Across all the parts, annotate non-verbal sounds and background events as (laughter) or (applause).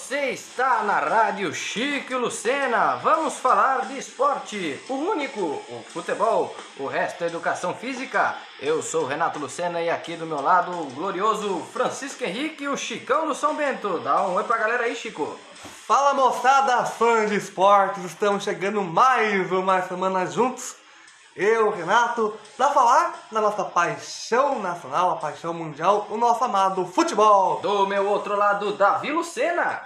Você está na Rádio Chico Lucena. Vamos falar de esporte, o único, o futebol, o resto é educação física. Eu sou o Renato Lucena e aqui do meu lado o glorioso Francisco Henrique, o Chicão do São Bento. Dá um oi pra galera aí, Chico. Fala moçada, fãs de esportes, estamos chegando mais uma semana juntos. Eu, Renato, para falar da nossa paixão nacional, a paixão mundial, o nosso amado futebol. Do meu outro lado, Davi Lucena.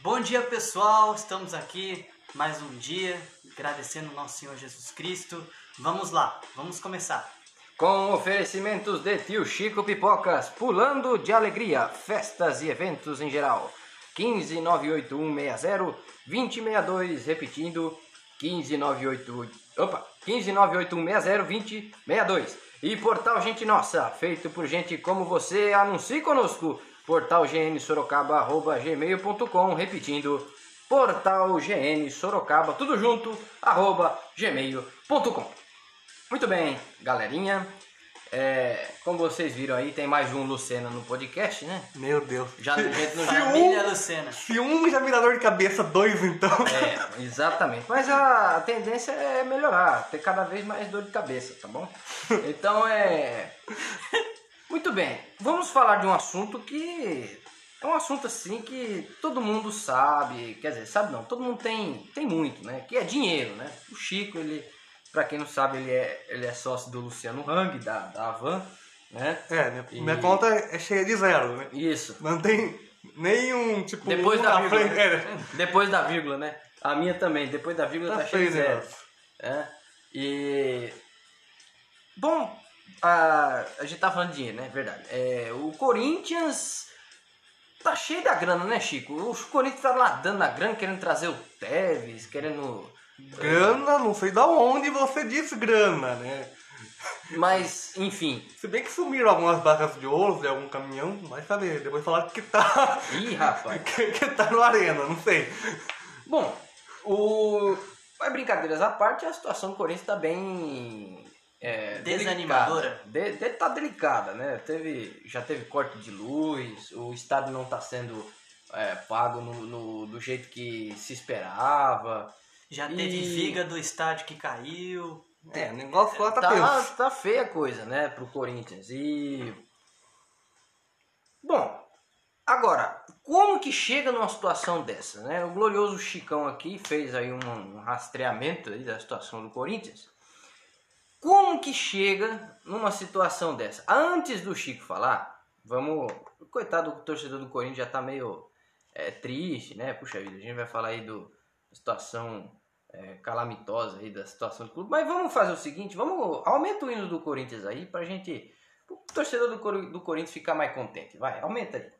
Bom dia pessoal, estamos aqui mais um dia, agradecendo ao nosso Senhor Jesus Cristo. Vamos lá, vamos começar. Com oferecimentos de tio Chico Pipocas, pulando de alegria, festas e eventos em geral. 15 98160 2062, repetindo 15 988 Opa, 15 98160 2062. E Portal Gente Nossa, feito por gente como você, anuncie conosco. portalgnsorocaba.gmail.com Repetindo, portalgnsorocaba, tudo junto, arroba gmail.com Muito bem, galerinha. É, como vocês viram aí, tem mais um Lucena no podcast, né? Meu Deus. Já a gente não Se já... um- Lucena. Se um já vira dor de cabeça, dois então. É, exatamente. Mas a, a tendência é melhorar, ter cada vez mais dor de cabeça, tá bom? Então é. Muito bem, vamos falar de um assunto que é um assunto assim que todo mundo sabe, quer dizer, sabe não, todo mundo tem, tem muito, né? Que é dinheiro, né? O Chico, ele, pra quem não sabe, ele é, ele é sócio do Luciano Hang, da, da Avan, né? É, minha, E- minha conta é cheia de zero, né? Isso. Não tem nenhum, tipo, Depois da na vírgula. frente. É, (laughs) Depois da vírgula, né? A minha também, depois da vírgula tá, tá feio de zero. É. E. Bom, a, a gente tá falando de dinheiro, né? Verdade. É, o Corinthians tá cheio da grana, né, Chico? O Corinthians tá lá dando a grana, querendo trazer o Tevez, querendo. Grana, não sei da onde você disse grana, né? Mas, enfim. Se bem que sumiram algumas barras de ouro de algum caminhão, vai saber. Depois falaram que tá. Ih, rapaz. que, (laughs) que tá no arena, não sei. Bom, o. Mas brincadeiras à parte, a situação do Corinthians tá bem. É, Desanimadora. delicada. De, de- tá delicada, né? Teve, já teve corte de luz, o estádio não tá sendo é, pago no, no- do jeito que se esperava. Já E- teve viga do estádio que caiu. É, o negócio lá tá, Tá, tenso. tá feia a coisa, né, pro Corinthians. E. Bom, agora, como que chega numa situação dessa, né? O glorioso Chicão aqui fez aí um, um rastreamento aí da situação do Corinthians. Como que chega numa situação dessa? Antes do Chico falar, vamos. Coitado do torcedor do Corinthians já tá meio é, triste, né? Puxa vida, a gente vai falar aí do da situação é, calamitosa aí da situação do clube. Mas vamos fazer o seguinte, vamos aumenta o hino do Corinthians aí pra gente, o torcedor do, Cor- do Corinthians ficar mais contente. Vai, aumenta aí.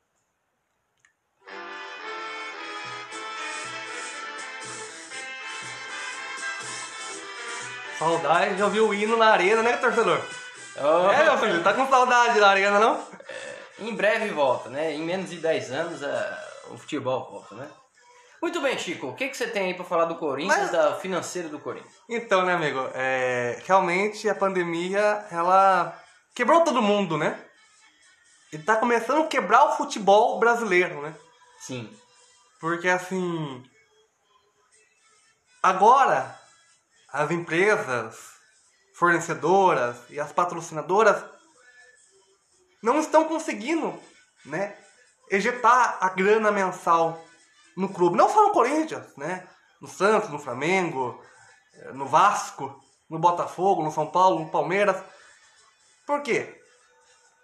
Saudade de ouvir o hino na arena, né, torcedor? É, meu filho, tá com saudade da arena, não? Em breve volta, né? Em menos de 10 anos a- o futebol volta, né? Muito bem, Chico. O que, que você tem aí pra falar do Corinthians, Mas- da financeira do Corinthians? Então, né, amigo, é, realmente a pandemia, ela quebrou todo mundo, né? E tá começando a quebrar o futebol brasileiro, né? Sim. Porque assim. Agora, as empresas, fornecedoras e as patrocinadoras não estão conseguindo, né? Ejetar a grana mensal no clube. Não só no Corinthians, né? No Santos, no Flamengo, eh, no Vasco, no Botafogo, no São Paulo, no Palmeiras. Por quê?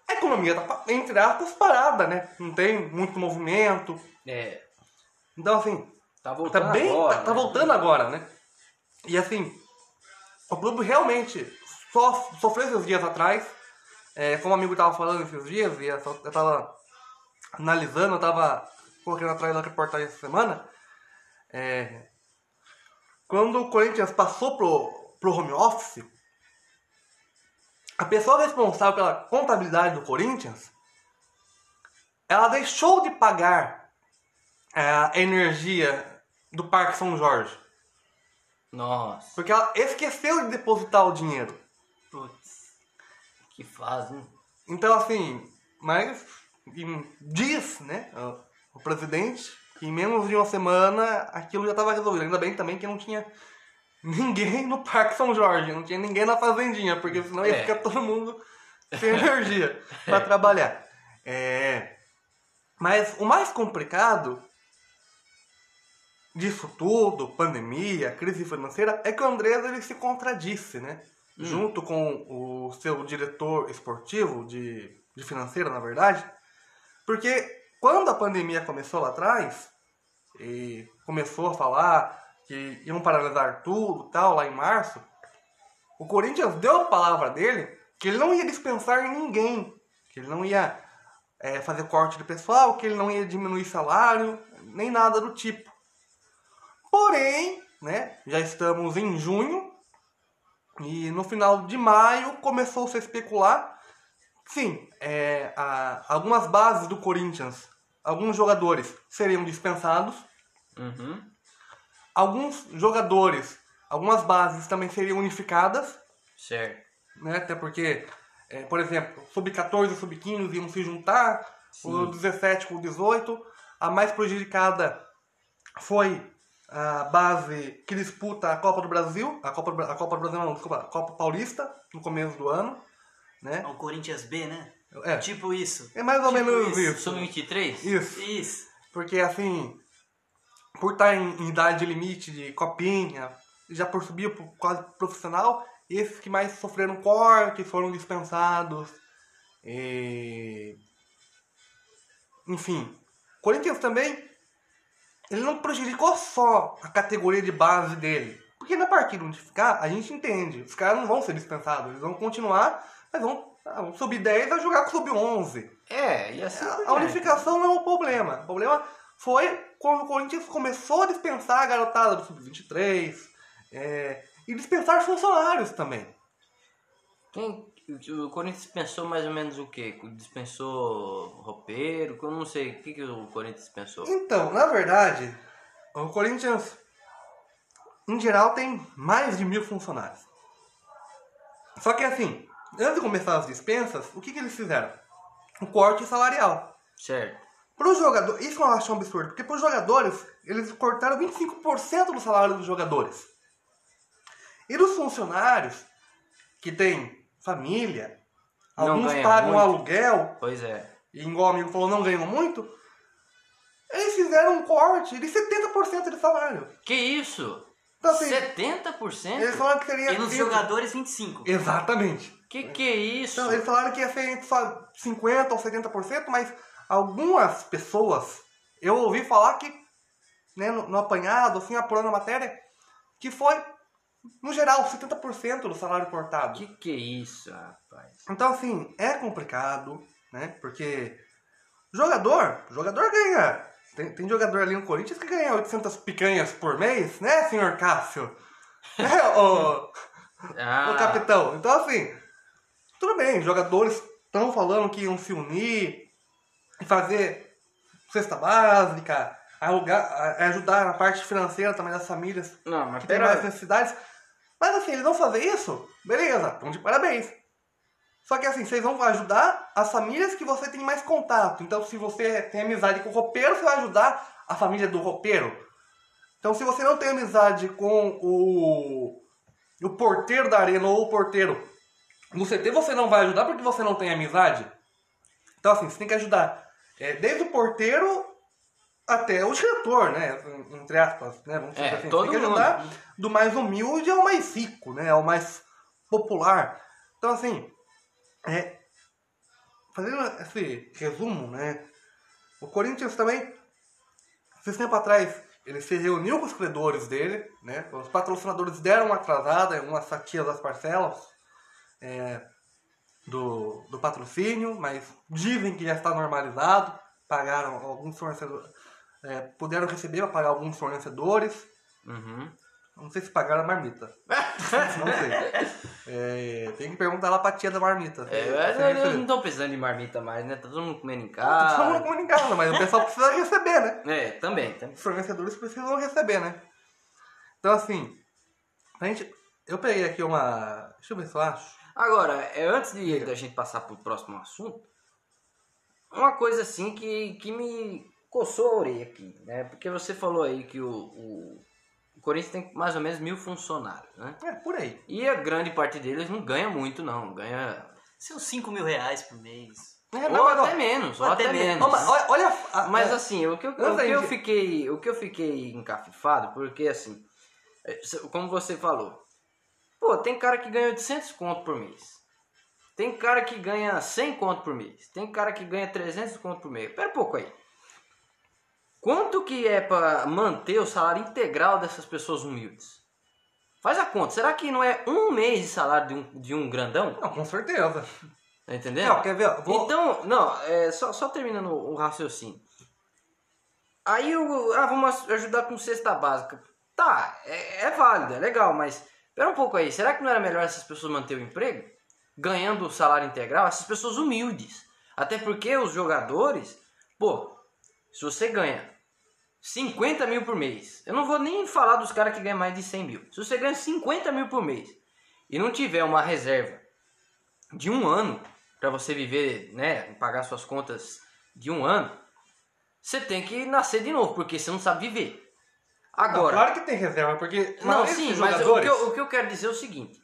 A economia tá, entre aspas, parada, né? Não tem muito movimento. É, Então, assim, tá voltando tá bem. agora. tá, tá né? voltando agora, né? E assim, o clube realmente só sofreu esses dias atrás. É, como o amigo tava falando esses dias, e eu só- eu tava analisando, eu tava correndo atrás da reportagem essa semana. É, quando o Corinthians passou pro, pro home office, a pessoa responsável pela contabilidade do Corinthians, ela deixou de pagar é, a energia do Parque São Jorge. Nossa, Porque ela esqueceu de depositar o dinheiro. Putz. que fase, hein? Então, assim, mas em- diz, né, o, presidente em menos de uma semana aquilo já estava resolvido. Ainda bem também que não tinha ninguém no Parque São Jorge, não tinha ninguém na fazendinha, porque senão ia É. ficar todo mundo sem energia para trabalhar. É, Mas o mais complicado disso tudo, pandemia, crise financeira, é que o Andrés ele se contradisse, né? Junto com o seu diretor esportivo de, de financeira, na verdade. Porque quando a pandemia começou lá atrás, e começou a falar que iam paralisar tudo tal, lá em março, o Corinthians deu a palavra dele que ele não ia dispensar ninguém, que ele não ia é, fazer corte de pessoal, que ele não ia diminuir salário, nem nada do tipo. Porém, né, já estamos em junho e no final de maio começou-se a especular. Sim, é, a- algumas bases do Corinthians, alguns jogadores seriam dispensados, Uhum. alguns jogadores, algumas bases também seriam unificadas, Certo. né? Até porque, é, por exemplo, sub-14 e sub-15 iam se juntar, o 17 com o 18. A mais prejudicada foi a base que disputa a Copa do Brasil, a Copa a Copa do Brasil não, desculpa, a Copa Paulista, no começo do ano, né? É o Corinthians B, né? É, Tipo isso. é mais ou tipo menos isso. isso. Sub-23? Isso. Isso. Porque assim, por estar em, em idade limite de copinha, já por subir pro quase profissional, esses que mais sofreram corte foram dispensados. E... Enfim, Corinthians também, ele não prejudicou só a categoria de base dele. Porque na partida onde ficar, a gente entende. Os caras não vão ser dispensados, eles vão continuar, mas vão, ah, vão subir 10 a jogar com sub 11. É, e assim. A diante. unificação não é o problema. O problema foi quando o Corinthians começou a dispensar a garotada do Sub-23 é, e dispensar funcionários também. Quem, o Corinthians dispensou mais ou menos o quê? Dispensou roupeiro? Eu não sei. O que, que o Corinthians dispensou? Então, na verdade, o Corinthians, em geral, tem mais de mil funcionários. Só que assim, antes de começar as dispensas, o que, que eles fizeram? O corte salarial. Certo. Para os jogadores, isso eu acho um absurdo, porque para os jogadores, eles cortaram 25% do salário dos jogadores. E dos funcionários, que têm família, Não alguns pagam muito. aluguel, Pois é. e igual o amigo falou, não ganham muito, eles fizeram um corte de 70% de salário. Que isso? Então, assim, 70%? Eles falaram que seria... E nos jogadores, 25. Exatamente. Que que é isso? Então, eles falaram que ia ser entre só 50% ou 70%, mas algumas pessoas, eu ouvi falar que, né, no, no apanhado, assim, apurando a matéria, que foi, no geral, 70% do salário cortado. Que que é isso, rapaz? Então, assim, é complicado, né, porque jogador, jogador ganha. Tem, tem jogador ali no Corinthians que ganha 800 picanhas por mês, né, senhor Cássio? (laughs) É, ô... Ah, o capitão. Então, assim, tudo bem, jogadores estão falando que iam se unir e fazer cesta básica, alugar, a- ajudar na parte financeira também das famílias Não, mas que têm mais necessidades. Mas assim, eles vão fazer isso? Beleza, estão de parabéns. Só que assim, vocês vão ajudar as famílias que você tem mais contato. Então, se você tem amizade com o roupeiro, você vai ajudar a família do roupeiro. Então, se você não tem amizade com o, o porteiro da arena ou o porteiro no CT, você não vai ajudar porque você não tem amizade. Então, assim, você tem que ajudar é, desde o porteiro até o diretor, né? Entre aspas, né? Vamos dizer É, assim. todo você tem que mundo. ajudar do mais humilde ao mais rico, né? Ao mais popular. Então, assim, é, fazendo esse resumo, né? O Corinthians também, esses tempo atrás, ele se reuniu com os credores dele, né? Os patrocinadores deram uma atrasada, uma fatia das parcelas é, do, do patrocínio, mas dizem que já está normalizado. Pagaram alguns fornecedores, é, puderam receber para pagar alguns fornecedores. Uhum. Não sei se pagaram a marmita. (laughs) Não sei. É, tem que perguntar lá pra tia da marmita. É, eu, recebeu. eu não tô precisando de marmita mais, né? Tá todo mundo comendo em Tá todo mundo casa. comunicado, mas o pessoal precisa receber, né? É, também, também. Os fornecedores precisam receber, né? Então, assim, a gente. Eu peguei aqui uma. Deixa eu ver se eu acho. Agora, é, antes de da gente passar pro próximo assunto, uma coisa assim que, que me coçou a orelha aqui, né? Porque você falou aí que o, o, o Corinthians tem mais ou menos mil funcionários, né? É, por aí. E a grande parte deles não ganha muito, não. Ganha. Seus 5 mil reais por mês. É, ou mas, ó, até menos, ou ou até, até menos. mas olha, olha a- Mas é, assim, o que eu, o que eu fiquei, o que eu fiquei encafifado, porque assim, é, como você falou, pô, tem cara que ganha 800 conto por mês. Tem cara que ganha 100 conto por mês. Tem cara que ganha 300 conto por mês. Pera um pouco aí. Quanto que é pra manter o salário integral dessas pessoas humildes? Faz a conta. Será que não é um mês de salário de um, de um grandão? Não, com certeza. Tá entendendo? Não, quer ver? Vou... Então, não, é, só, só terminando o raciocínio. Aí o. Ah, vamos ajudar com cesta básica. Tá, é, é válido, é legal, mas espera um pouco aí. Será que não era melhor essas pessoas manter o emprego? Ganhando o salário integral? Essas pessoas humildes. Até porque os jogadores, pô, se você ganha 50 mil por mês, eu não vou nem falar dos caras que ganham mais de 100 mil. Se você ganha 50 mil por mês e não tiver uma reserva de um ano para você viver, né, pagar suas contas de um ano, você tem que nascer de novo, porque você não sabe viver. Não, Agora, claro que tem reserva, porque não, sim, mas o que, eu, o que eu quero dizer é o seguinte.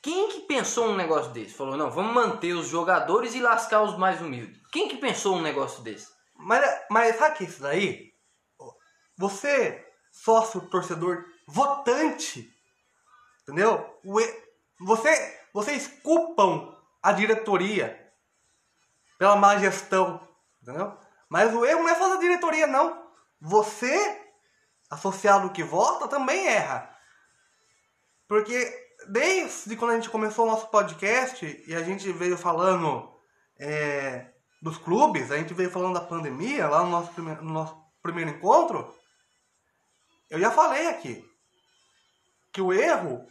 Quem que pensou um negócio desse? Falou, não, vamos manter os jogadores e lascar os mais humildes. Quem que pensou um negócio desse? Mas, mas sabe que isso daí? Você, sócio, torcedor, votante, entendeu? O Você, vocês culpam a diretoria pela má gestão, entendeu? Mas o erro não é só da diretoria, não. Você, associado que vota, também erra. Porque desde quando a gente começou o nosso podcast e a gente veio falando é, dos clubes, a gente veio falando da pandemia lá no nosso, no nosso primeiro encontro, eu já falei aqui que o erro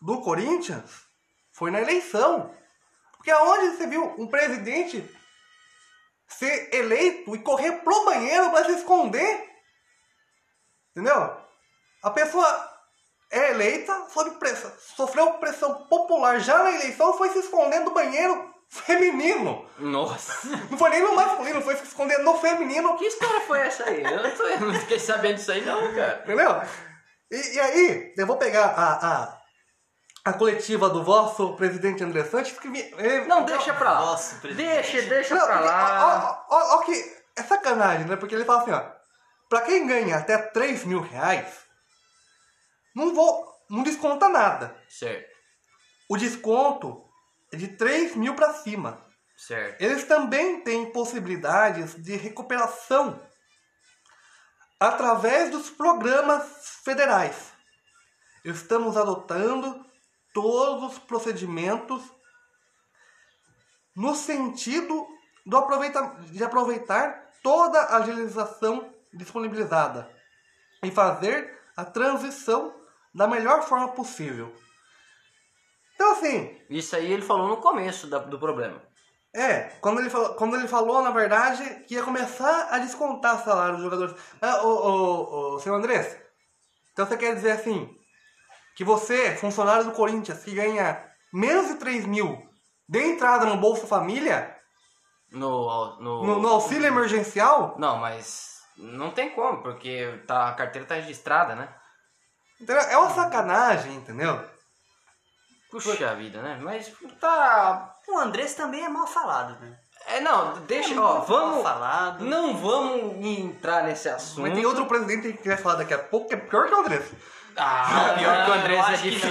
do Corinthians foi na eleição. Porque aonde você viu um presidente ser eleito e correr pro banheiro para se esconder? Entendeu? A pessoa é eleita, sob pressão, sofreu pressão popular já na eleição, foi se esconder do banheiro feminino. Nossa! Não foi nem no masculino, foi se esconder no feminino. que história foi essa aí? Eu não, tô, eu não fiquei sabendo disso aí não, cara. Entendeu? E, e aí, eu vou pegar a, a, a coletiva do vosso presidente André Santos. Que me- ele- Não, deixa pra lá. Nossa, presidente. Deixa, deixa Não, pra porque, lá. ó, ó, ó, ó que é sacanagem, né? Porque ele fala assim, ó. Pra quem ganha até 3 mil reais, não vou. não desconta nada. Certo, O desconto é de 3 mil pra cima. certo. Eles também têm possibilidades de recuperação através dos programas federais. Estamos adotando todos os procedimentos no sentido de aproveitar toda a agilização disponibilizada e fazer a transição da melhor forma possível. Então assim, Isso aí ele falou no começo da- do problema. é, quando ele, falou, quando ele falou, na verdade, que ia começar a descontar salário dos jogadores. Ah, ô, ô, ô, seu Andrés, então você quer dizer assim, que você, funcionário do Corinthians, que ganha menos de 3 mil, dê entrada no Bolsa Família, No, no... no, no auxílio emergencial? Não, mas não tem como, porque tá, a carteira tá registrada, né? Entendeu? É uma sacanagem, entendeu? Puxa vida, né? Mas tá. O Andrés também é mal falado, né? É, não, deixa. É Ó, vamos. mal falado. Não vamos entrar nesse assunto. Mas tem outro presidente que quer falar daqui a pouco que é pior que o Andrés. Ah, (laughs) pior que o Andrés é difícil.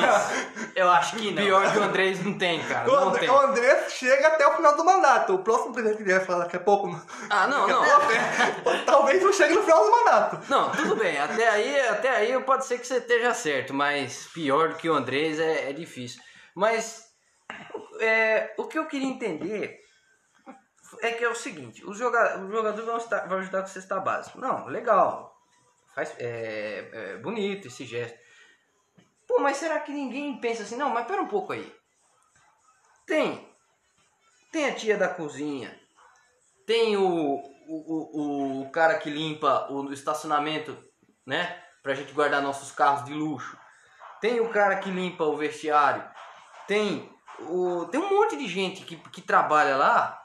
Eu acho que não. Pior que o Andrés não tem, cara. O Não André, tem. o Andrés chega até o final do mandato. O próximo presidente que vai falar daqui a pouco. Ah, não, não. (laughs) Talvez não chegue no final do mandato. Não, tudo bem. Até aí, até aí pode ser que você esteja certo, mas pior do que o Andrés é, é difícil. Mas é, o que eu queria entender é que é o seguinte: os jogadores vão, estar- vão ajudar com cesta básica. Não, legal. Faz, é, é bonito esse gesto. Pô, mas será que ninguém pensa assim? Não, mas pera um pouco aí. Tem. Tem a tia da cozinha. Tem o, o, o, o cara que limpa o estacionamento, né? Pra gente guardar nossos carros de luxo. Tem o cara que limpa o vestiário. Tem o, tem um monte de gente que, que trabalha lá.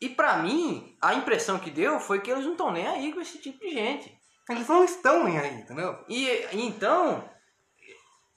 E pra mim, a impressão que deu foi que eles não estão nem aí com esse tipo de gente. Eles não estão nem aí, entendeu? E então,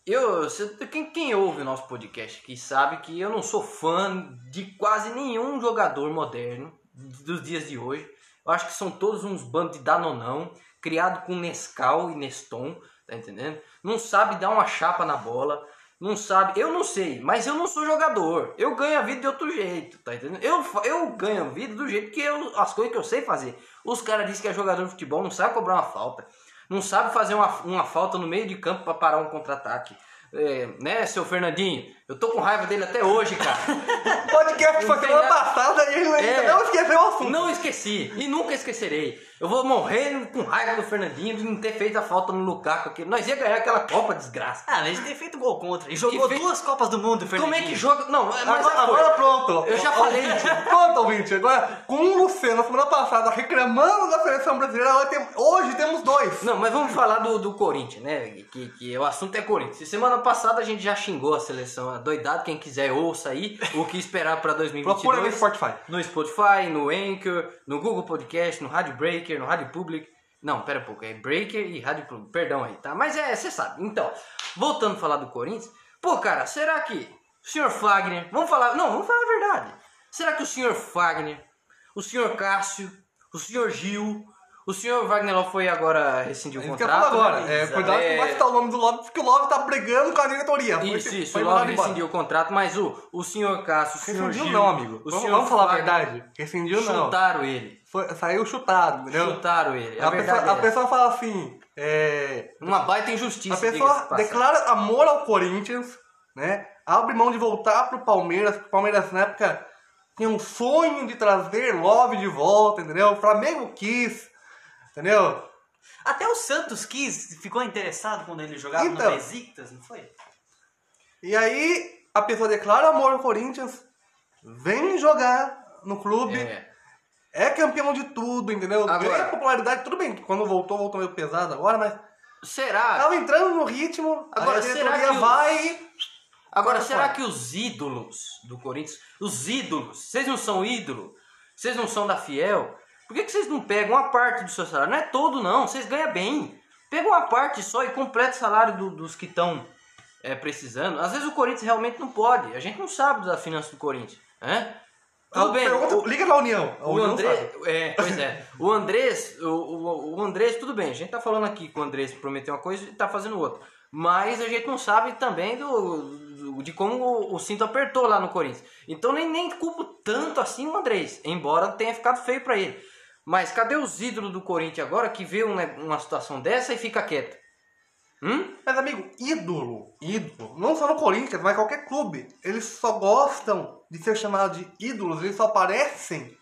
eu, quem, quem ouve o nosso podcast aqui sabe que eu não sou fã de quase nenhum jogador moderno dos dias de hoje. Eu acho que são todos uns bandos de danonão, criado com Nescau e Neston, tá entendendo? Não sabe dar uma chapa na bola, não sabe, eu não sei, mas eu não sou jogador. Eu ganho a vida de outro jeito, tá entendendo? Eu, eu ganho a vida do jeito que eu, as coisas que eu sei fazer. Os caras dizem que é jogador de futebol, não sabe cobrar uma falta, não sabe fazer uma, uma falta no meio de campo para parar um contra-ataque. É, né, seu Fernandinho? Eu tô com raiva dele até hoje, cara. O (laughs) podcast foi semana passada e ele ainda É. não esqueceu o assunto. Não esqueci e nunca esquecerei. Eu vou morrer com raiva do Fernandinho de não ter feito a falta no Lukaku aqui. Nós ia ganhar aquela Copa, desgraça. Ah, mas ele tem feito gol contra. Ele jogou fez- duas Copas do Mundo, Como Fernandinho. é que joga? Não, mas Agora, agora pronto. Eu já falei. Pronto, ouvinte. Agora, com o Luciano, semana passada, reclamando da seleção brasileira, hoje temos dois. Não, mas vamos falar do, do Corinthians, né? Que, que o assunto é Corinthians. Semana passada a gente já xingou a seleção doidado. Quem quiser ouça aí o que esperar pra 2022. (laughs) Procura no Spotify. No Spotify, no Anchor, no Google Podcast, no Rádio Breaker, no Rádio Public. Não, pera um pouco, é Breaker e Rádio Public. Perdão aí, tá? Mas é, você sabe. Então, voltando a falar do Corinthians. Pô, cara, será que o senhor Fagner. Vamos falar. Não, vamos falar a verdade. Será que o senhor Fagner, o senhor Cássio, o senhor Gil, o senhor Wagner Love foi agora rescindir o É isso que eu contrato? falo agora. né? É, cuidado É, que vai citar o nome do Love, porque o Love tá brigando com a diretoria. Foi- Isso, isso, foi o Love rescindiu o contrato, mas o, o senhor Cássio, o senhor Rescindiu Gil, não, amigo. o Vamos, senhor vamos falar a Fagner verdade. Rescindiu não. Chutaram ele. Foi- saiu chutado, entendeu? Chutaram ele. A, A, pessoa, a é essa. pessoa fala assim, é, Uma baita injustiça. a pessoa declara amor ao Corinthians, né? Abre mão de voltar pro Palmeiras, porque o Palmeiras na época tinha um sonho de trazer Love de volta, entendeu? O Flamengo quis, entendeu? Até o Santos quis, ficou interessado quando ele jogava Então. no Besiktas, não foi? E aí a pessoa declara amor ao Corinthians, vem jogar no clube, é, É. campeão de tudo, entendeu? Agora- Ganha popularidade, tudo bem, quando voltou, voltou meio pesado agora, mas Será? tava entrando no ritmo, Agora, a será que os- vai... Agora, será fora. que os ídolos do Corinthians, os ídolos, vocês não são ídolo? Vocês não são da Fiel? Por que, que vocês não pegam uma parte do seu salário? Não é todo, não. Vocês ganham bem. Pega uma parte só e completa o salário do- dos que estão precisando. Às vezes o Corinthians realmente não pode. A gente não sabe da finança do Corinthians. Né? Tudo bem. pergunta- o- liga na União. A O União André, é, pois é. O Andrés, o, o, o Andrés, tudo bem, a gente tá falando aqui que o Andrés prometeu uma coisa e tá fazendo outra. Mas a gente não sabe também do, do- de como o, o cinto apertou lá no Corinthians. Então nem, nem culpo tanto assim o Andrés, embora tenha ficado feio pra ele. Mas cadê os ídolos do Corinthians agora que vê uma, situação dessa e fica quieto? Hum? Mas, amigo, ídolo, ídolo, não só no Corinthians, mas qualquer clube, eles só gostam de ser chamados de ídolos, eles só aparecem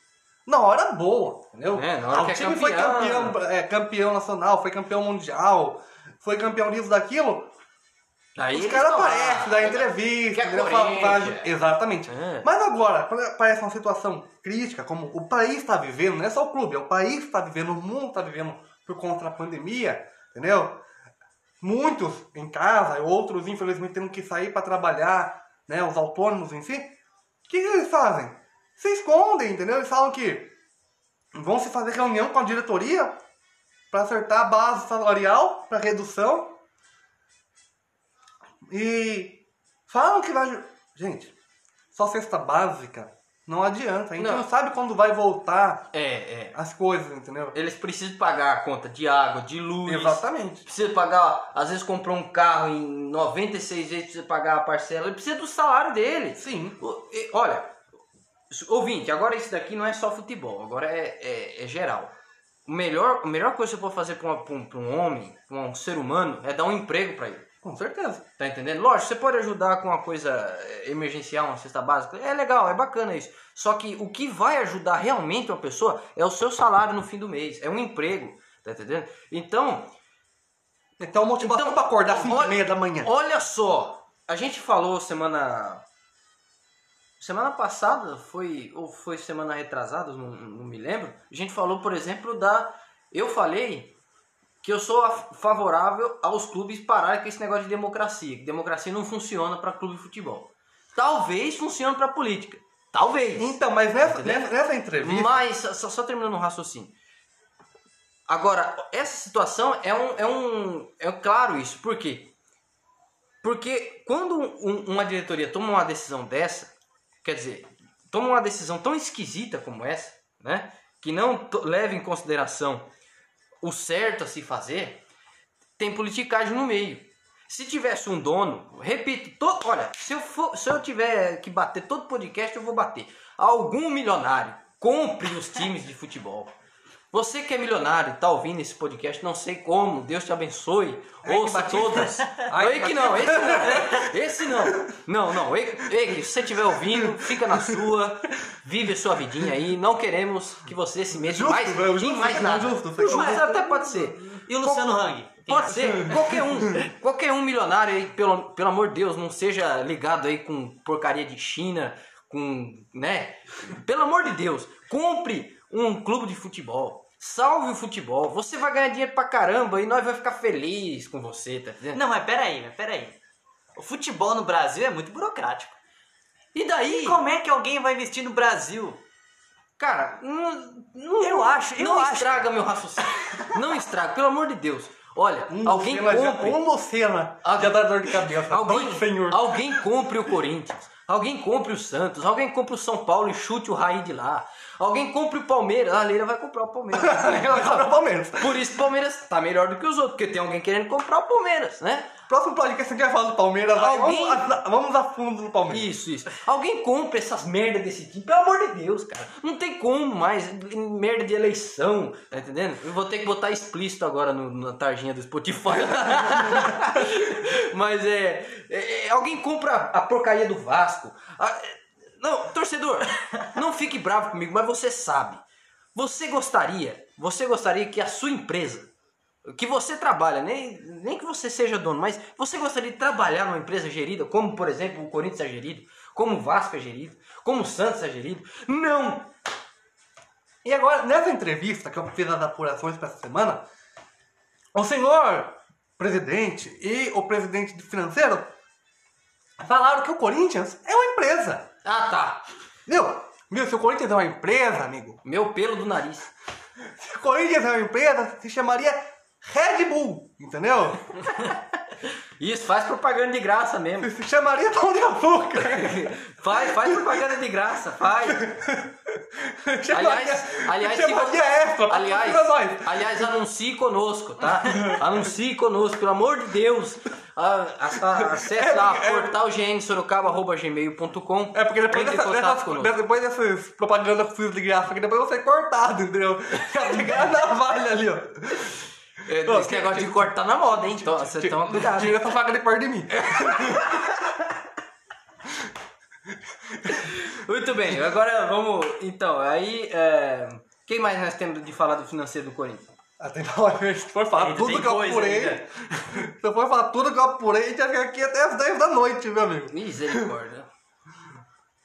na hora boa, entendeu? É, na hora Ah, que o é time foi campeão. campeão, é, campeão nacional, foi campeão mundial, foi campeão disso, daquilo, Os caras aparecem, dá entrevista, Que é? Fala-. Exatamente. É. Mas agora, quando aparece uma situação crítica, como o país está vivendo, não é só o clube, é o país está vivendo, o mundo está vivendo por conta da pandemia, entendeu? Muitos em casa, outros infelizmente tendo que sair para trabalhar, né? Os autônomos em si. O que, que eles fazem? Se escondem, entendeu? Eles falam que vão se fazer reunião com a diretoria para acertar a base salarial para redução. E falam que vai. Gente, só cesta básica não adianta. A gente Não. não, sabe quando vai voltar É, é. as coisas, entendeu? Eles precisam pagar a conta de água, de luz. Exatamente. Precisa pagar, às vezes comprou um carro em 96 vezes, precisa pagar a parcela. Ele precisa do salário dele. Sim. Olha, ouvinte, agora isso daqui não é só futebol, agora é, é, é geral. O melhor, a melhor coisa que você pode fazer para um, pra um homem, pra um ser humano, é dar um emprego para ele. Com certeza. Tá entendendo? Lógico, você pode ajudar com uma coisa eh, emergencial, uma cesta básica. É legal, é bacana isso. Só que o que vai ajudar realmente uma pessoa é o seu salário no fim do mês. É um emprego. Tá entendendo? Então, Então, motivação Então, pra acordar às 5 olha- e meia da manhã. olha só. A gente falou semana. Semana passada, foi ou foi semana retrasada, não, não me lembro. A gente falou, por exemplo, da. Eu falei que eu sou favorável aos clubes pararem com esse negócio de democracia. Que democracia não funciona para clube de futebol. Talvez funcione para política. Talvez. Então, mas nessa, nessa, entrevista. Mas, só, só terminando o raciocínio. Agora, essa situação é um, é um. É claro isso. Por quê? Porque quando um- uma diretoria toma uma decisão dessa, quer dizer, toma uma decisão tão esquisita como essa, né? Que não leva em consideração o certo a se fazer, tem politicagem no meio. Se tivesse um dono, repito, todo, olha, se eu, for, se eu tiver que bater todo podcast, eu vou bater. Algum milionário compre os times de futebol. Você que é milionário, tá ouvindo esse podcast, não sei como, Deus te abençoe, ouça todos. Ai, Ei, que não, esse não, esse não. Não, não, ei, ei, se você estiver ouvindo, fica na sua, vive a sua vidinha aí, não queremos que você se mexa Justo, mais, velho, em justo, mais nada. justo, Justo, até pode ser. E o Luciano Hang? Pode ser, qualquer um, qualquer um milionário aí, pelo, pelo amor de Deus, não seja ligado aí com porcaria de China, com, né? Pelo amor de Deus, compre um clube de futebol, salve o futebol, você vai ganhar dinheiro pra caramba e nós vai ficar feliz com você, tá entendendo? Não, mas peraí, mas peraí. O futebol no Brasil é muito burocrático. E daí, Como é que alguém vai investir no Brasil? cara, não, não- Eu acho, eu não acho. estraga meu raciocínio, não estraga, pelo amor de Deus. Olha, Um alguém já- compre. Um Lucena Ah, já dá dor de cabeça. Alguém, senhor. alguém compre o Corinthians. Alguém compre o Santos. Alguém compre o São Paulo e chute o Raí de lá. Alguém compre o Palmeiras. A Leila vai comprar o Palmeiras. (laughs) Ela compra o Palmeiras. Por isso o Palmeiras tá melhor do que os outros. Porque tem alguém querendo comprar o Palmeiras, né? Próximo podcast a gente vai falar do Palmeiras. Alguém- Vamos, a, vamos a fundo do Palmeiras. Isso, isso. Alguém compra essas merdas desse time. Pelo amor de Deus, cara. Não tem como mais. Merda de eleição. Tá entendendo? Eu vou ter que botar explícito agora no- na tarjinha do Spotify. (laughs) Mas é, é- é, Alguém compra a porcaria do Vasco. Ah, é, não, torcedor, não fique bravo comigo, mas você sabe. Você gostaria, você gostaria que a sua empresa, que você trabalha, nem, nem que você seja dono, mas você gostaria de trabalhar numa empresa gerida, como por exemplo o Corinthians é gerido, como o Vasco é gerido, como o Santos é gerido? Não! E agora, nessa entrevista que eu fiz as apurações para essa semana, o senhor presidente e o presidente financeiro falaram que o Corinthians é uma empresa. Ah tá, Viu? Viu? Se o Corinthians é uma empresa, amigo, meu pelo do nariz. se o Corinthians é uma empresa, se chamaria Red Bull, entendeu? Isso, faz propaganda de graça mesmo. Se chamaria Pão de Açúcar. Faz, faz propaganda de graça, faz. Aliás, aliás, se chamaria você- aliás, anuncie conosco, tá? Anuncie conosco, pelo amor de Deus. Ah, a- a- acesse lá É, é. portalgnsorocaba.gmail.com É porque depois, dessa, depois dessas propagandas que de graça aqui, depois eu vou ser cortado, entendeu? Pegar a navalha ali, ó. É, Ô, Esse negócio de cortar na moda, hein? Então, você toma cuidado. Tira essa faca de perto de mim. (laughs) Muito bem, agora vamos. Então, aí. É... Quem mais nós temos de falar do financeiro do Corinthians? Até na (laughs) se for falar tudo que eu apurei, (laughs) se eu for falar tudo que eu apurei, a gente vai ficar aqui até as 10 da noite, meu amigo. Misericórdia.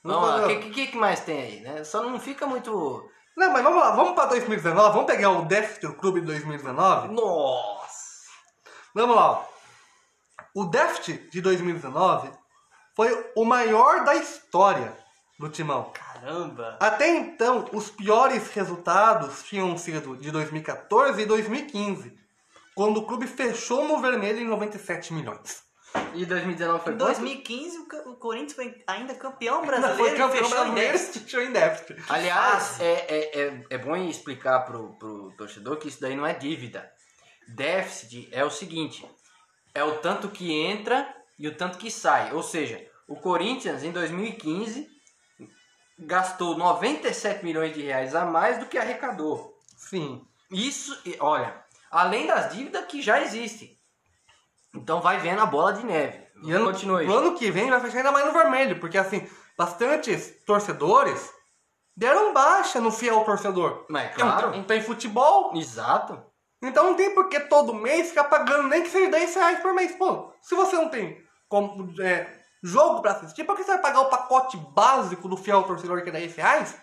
Vamos lá, o que, que, que mais tem aí, né? Só não fica muito. Não, mas vamos lá, vamos pra 2019, vamos pegar o déficit do clube de 2019. Nossa! Vamos lá. ó. O déficit de 2019 foi o maior da história do Timão. Caramba! Até então, os piores resultados tinham sido de 2014 e 2015, quando o clube fechou no vermelho em 97 milhões. E 2019 foi Em quanto? 2015 o Corinthians foi ainda campeão Não, brasileiro foi e campeão fechou em brasileiro déficit. fechou em déficit. Aliás, é, é, é, é bom explicar pro, pro torcedor que isso daí não é dívida. Déficit é o seguinte: é o tanto que entra e o tanto que sai. Ou seja, o Corinthians em 2015 gastou 97 milhões de reais a mais do que arrecadou. Sim. Isso, e, olha, além das dívidas que já existem. Então vai vendo a bola de neve. E ano, Continue. no ano que vem vai fechar ainda mais no vermelho, porque assim, bastantes torcedores deram baixa no fiel torcedor. Mas, não- claro. não tem futebol, Exato. então não tem por que todo mês ficar pagando nem que seja 10 reais por mês. Pô, se você não tem como, é, jogo pra assistir, por que você vai pagar o pacote básico do fiel torcedor que é 10 reais?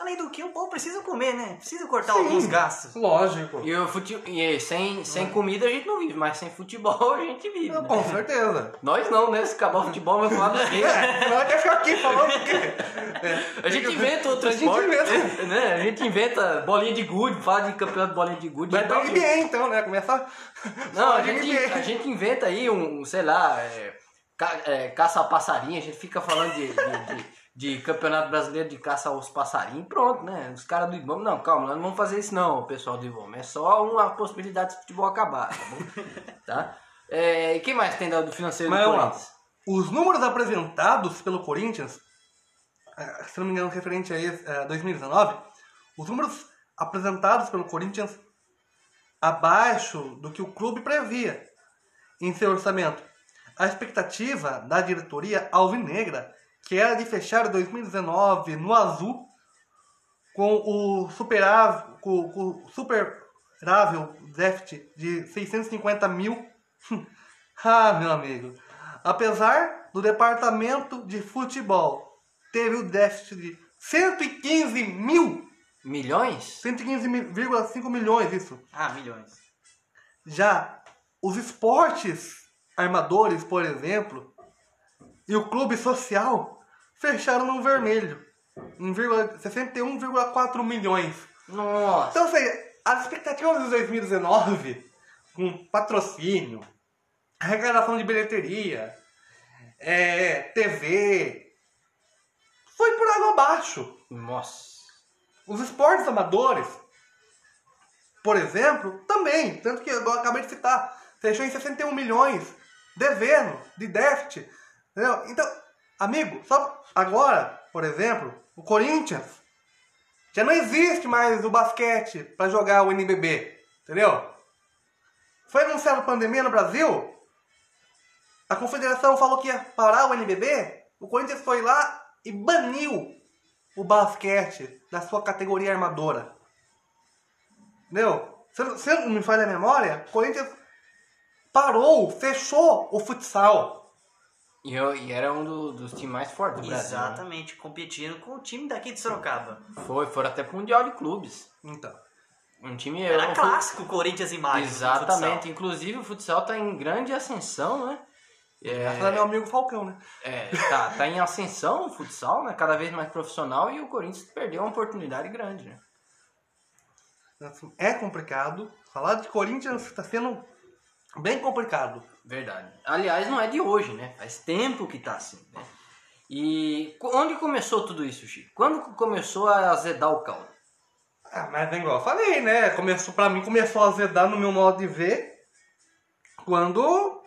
Além do que, o povo precisa comer, né? Precisa cortar Sim. alguns gastos. Lógico. E, o fute... e sem, sem comida a gente não vive, mas sem futebol (laughs) a gente vive. Não, né? Com certeza. Nós não, né? Se acabar o futebol, vai falar do quê? Não quer ficar aqui falando o quê? A gente inventa outro A gente esporte, inventa. né? A gente inventa bolinha de gude, fala de campeonato de bolinha de gude. Vai pra. NBA então, né? Começar. Não, a gente, NBA. a gente inventa aí um, sei lá, é, ca- é, caça a passarinho, a gente fica falando de, de, de- de campeonato brasileiro de caça aos passarinhos, pronto, né? Os caras do Ibama, não, calma, nós não vamos fazer isso não, pessoal do Ibama, é só uma possibilidade de futebol acabar, tá bom? (laughs) tá? É, e quem mais tem dado do financeiro Mas do vamos lá. Corinthians? Os números apresentados pelo Corinthians, eh, se não me engano, referente a esse, eh, 2019, os números apresentados pelo Corinthians abaixo do que o clube previa em seu orçamento. A expectativa da diretoria alvinegra, que era de fechar 2019 no azul, com o superável, com, com superável déficit de 650 mil. (laughs) ah, meu amigo. Apesar do departamento de futebol teve o déficit de 115 mil, Milhões? 115,5 milhões, isso. Ah, milhões. Já os esportes armadores, por exemplo, e o clube social fecharam no vermelho, em vírgula- 61,4 milhões. Nossa! Então, seja, as expectativas de 2019, com patrocínio, arrecadação de bilheteria, é, TV, foi por água abaixo. Nossa! Os esportes amadores, por exemplo, também. Tanto que eu acabei de citar, fechou em 61 milhões, devendo, de déficit. Entendeu? Então, amigo, só agora, por exemplo, o Corinthians já não existe mais o basquete para jogar o NBB. Entendeu? Foi anunciada a pandemia no Brasil, a confederação falou que ia parar o NBB, o Corinthians foi lá e baniu o basquete da sua categoria armadora. Entendeu? Se, se não me falha a memória, o Corinthians parou, fechou o futsal. E, eu- e era um do- dos times mais fortes do Brasil. né? Exatamente, competindo com o time daqui de Sorocaba. Foi, foram até pro Mundial de Clubes. Então. Um time... Era um- clássico Corinthians e Mágico. no Exatamente. Inclusive o futsal tá em grande ascensão, né? Graças a meu amigo Falcão, né? É, tá, tá em ascensão o futsal, né? Cada vez mais profissional e o Corinthians perdeu uma oportunidade grande, né? É complicado. Falar de Corinthians está sendo bem complicado. Verdade. Aliás, não é de hoje, né? Faz tempo que tá assim, né? E onde começou tudo isso, Chico? Quando começou a azedar o caldo? Ah, mas é igual eu falei, né? Começou, pra mim começou a azedar no meu modo de ver quando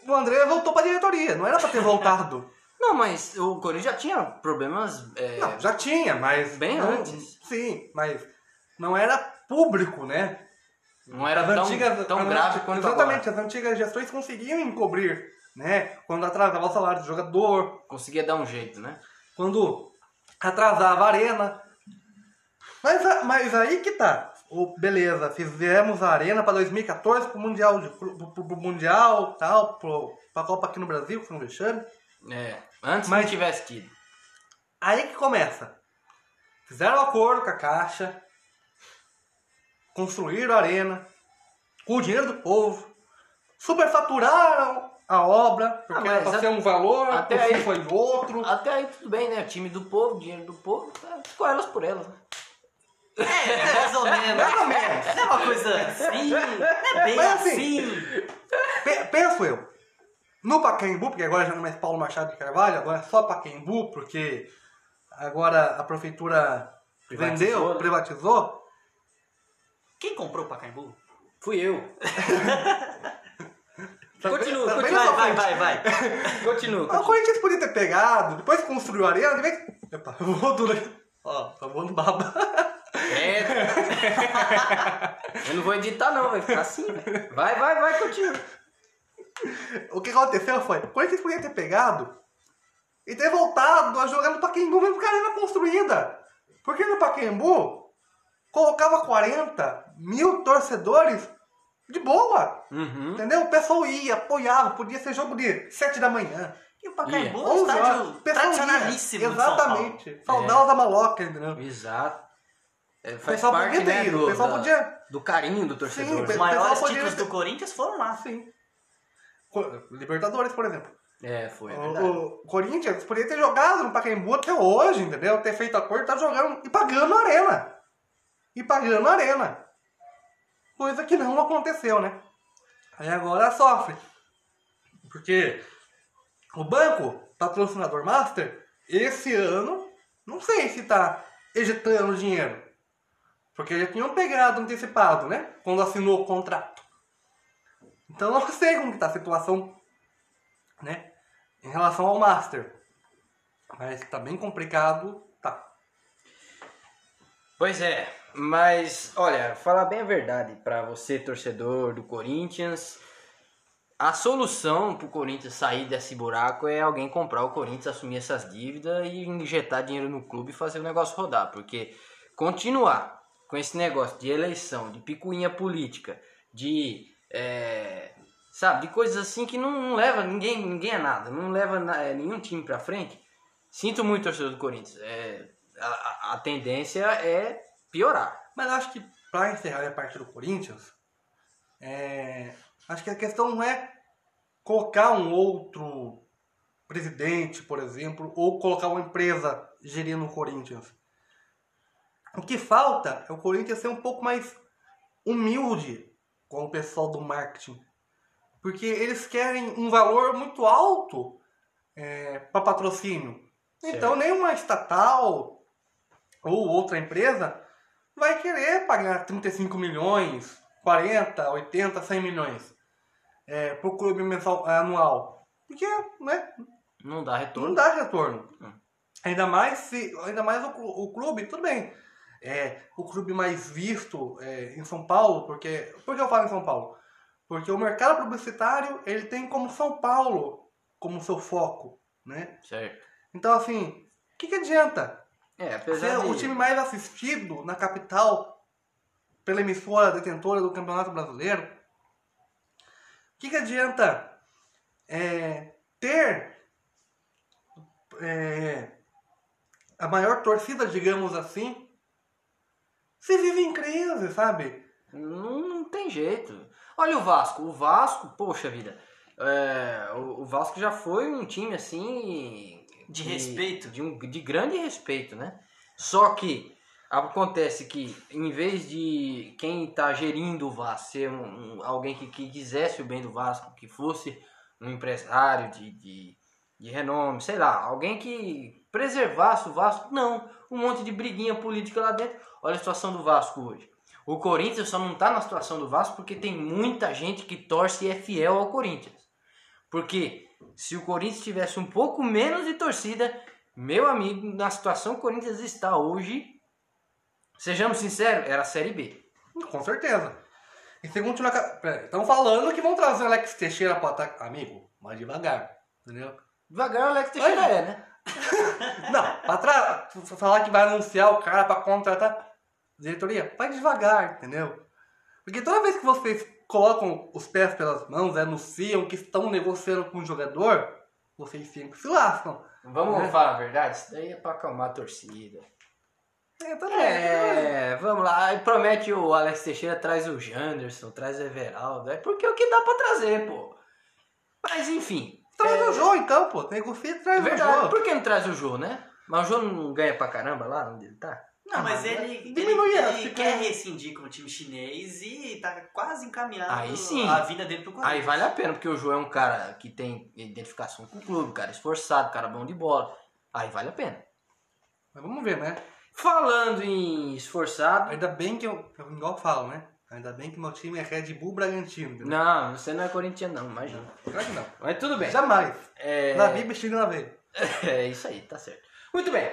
o André voltou pra diretoria. Não era pra ter (laughs) voltado. Não, mas o Corinthians já tinha problemas. é, Não, já tinha, mas. Bem não- antes. Sim, mas não era público, né? Não era As tão, antigas- tão grave quanto Exatamente, agora. as antigas gestões conseguiam encobrir, né? Quando atrasava o salário do jogador, Conseguia dar um jeito, né? quando atrasava a arena. Mas, mas aí que tá. O, beleza, fizemos a arena para 2014 pro Mundial, de, pro, pro- pro Mundial tal, pro, pra Copa aqui no Brasil, que foi um vexame. É, antes Mas- não tivesse tido. Aí que começa. Fizeram um acordo com a Caixa, construíram a arena, com o dinheiro do povo, superfaturaram a obra, porque Ah, era pra ser um valor, até aí- foi outro. Até aí tudo bem, né? Time do povo, dinheiro do povo, tá, ficou elas por elas. né? É, mais ou menos. Mais ou menos. Não é uma coisa assim, é bem Mas assim, assim. Pe- Penso eu, no Pacaembu, porque agora já não é mais Paulo Machado de Carvalho, agora é só Pacaembu, porque agora a prefeitura Privatizou, vendeu, né? privatizou. Quem comprou o Pacaembu? Fui eu. (laughs) Continua, Também continua, Vai, vai, vai, (laughs) vai. Continua. Ah, O continua. Corinthians podia ter pegado, depois que construiu a arena, devia... Epa, (laughs) eu vou do... Ó, tá voando baba. É. Eu não vou editar não, vai ficar assim. velho. Vai, vai, vai, continua. O que aconteceu foi, o Corinthians podia ter pegado e ter voltado a jogar no Pacaembu mesmo com a arena construída. Porque no Pacaembu colocava 40 mil torcedores de boa. Uhum. Entendeu? O pessoal ia, apoiava, podia ser jogo de 7 da manhã. E o Pacaembu é um 11 horas, estádio o tradicionalíssimo de São Paulo. Exatamente. Saudosa maloca, entendeu? Exato. É, O faz pessoal parte, podia ter né, ido, do, o pessoal da- podia. do carinho do torcedor. Sim? Os maiores podia títulos do Corinthians foram lá. Sim. Libertadores, por exemplo. É, foi, é O, o Corinthians poderia ter jogado no Pacaembu até hoje, entendeu? Ter feito acordo, tá jogando e pagando a arena. E pagando arena. Coisa que não aconteceu, né? Aí agora sofre. Porque o banco, patrocinador master, esse ano, não sei se tá ejetando dinheiro. Porque já tinham pegado antecipado, né? Quando assinou o contrato. Então não sei como que tá a situação, né? Em relação ao Master. Mas tá bem complicado, tá. Pois é, mas olha, falar bem a verdade pra você, torcedor do Corinthians, a solução pro Corinthians sair desse buraco é alguém comprar o Corinthians, assumir essas dívidas e injetar dinheiro no clube e fazer o negócio rodar, porque continuar com esse negócio de eleição, de picuinha política, de é, sabe, de coisas assim que não, não leva ninguém, ninguém a nada, não leva é, nenhum time pra frente. Sinto muito torcedor do Corinthians. É, a- a tendência é piorar. Mas eu acho que pra encerrar a parte do Corinthians, é, acho que a questão não é colocar um outro presidente, por exemplo, ou colocar uma empresa gerindo o Corinthians. O que falta é o Corinthians ser um pouco mais humilde com o pessoal do marketing. Porque eles querem um valor muito alto para patrocínio. Então, Certo. nenhuma estatal ou outra empresa vai querer pagar 35 milhões, 40, 80, 100 milhões é, para o clube mensal, anual. Porque né, Não dá retorno. não dá retorno. Hum. Ainda mais se. Ainda mais o, o clube, tudo bem. É o clube mais visto é, em São Paulo, porque. Por que eu falo em São Paulo? Porque o mercado publicitário ele tem como São Paulo como seu foco. Né? Certo. Então assim, o que, que adianta? É, Ser apesar de... o time mais assistido na capital pela emissora detentora do Campeonato Brasileiro. O que, que adianta é, ter é, a maior torcida, digamos assim, se vive em crise, sabe? Não, não tem jeito. Olha o Vasco. O Vasco, poxa vida. é, o, o Vasco já foi um time assim. De respeito. De, um, de grande respeito, né? Só que acontece que em vez de quem está gerindo o Vasco ser um, um- alguém que, que quisesse o bem do Vasco, que fosse um empresário de, de, de renome, sei lá, alguém que preservasse o Vasco, não. Um monte de briguinha política lá dentro. Olha a situação do Vasco hoje. O Corinthians só não tá na situação do Vasco porque tem muita gente que torce e é fiel ao Corinthians. Porque se o Corinthians tivesse um pouco menos de torcida, meu amigo, na situação que o Corinthians está hoje, sejamos sinceros, era a Série B. Com certeza. E se continuar. Estão falando que vão trazer o Alex Teixeira para ataque. Amigo, mais devagar. Entendeu? Devagar o Alex Teixeira é, né? (laughs) Não, pra tra... falar que vai anunciar o cara pra contratar diretoria, vai devagar, entendeu? Porque toda vez que vocês colocam os pés pelas mãos, anunciam que estão negociando com o jogador, vocês sempre se lascam. Vamos É. falar a verdade? Isso daí é pra acalmar a torcida. É, também. É, vamos lá. Aí promete o Alex Teixeira, traz o Janderson, traz o Everaldo. É porque é o que dá pra trazer, pô. Mas enfim. Traz o jogo então, pô. Negocia e É traz o verdade. jogo. Por que não traz o Jô, né? Mas o Jô não ganha pra caramba lá onde ele tá? Não, mas mas ele, ele, diminui a- ele fica- quer rescindir com o time chinês e tá quase encaminhando Aí sim. a vida dele pro Corinthians. Aí vale a pena, porque o Jô é um cara que tem identificação com o clube, cara esforçado, cara bom de bola. Aí vale a pena. Mas vamos ver, né? Falando em esforçado. Ainda bem que eu, eu igual eu falo, né? Ainda bem que meu time é Red Bull Bragantino. entendeu? Não, você não é corintiano, não, imagina. Claro que não. Mas tudo bem. Jamais. É... Na Bíblia chega na veia. (laughs) É isso aí, tá certo. Muito bem.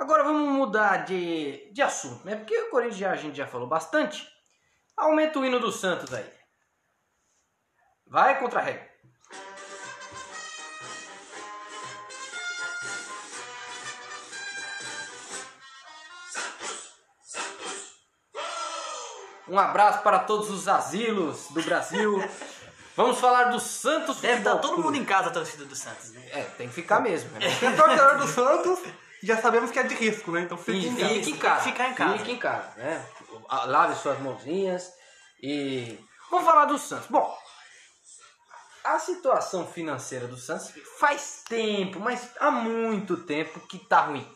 Agora vamos mudar de, de assunto, né? Porque o Corinthians já, a gente já falou bastante. Aumenta o hino do Santos aí. Vai contra a regra. Um abraço para todos os asilos do Brasil. (laughs) Vamos falar do Santos Deve estar Futebol todo Clube. mundo em casa a torcida do Santos, né? É, tem que ficar mesmo. Né? (laughs) Quem é torcedor do Santos já sabemos que é de risco, né? Então fique em casa. Fique em casa. Ficar em casa. Fique em casa, né? Lave suas mãozinhas e. Vamos falar do Santos. Bom, a situação financeira do Santos faz tempo, mas há muito tempo que tá ruim.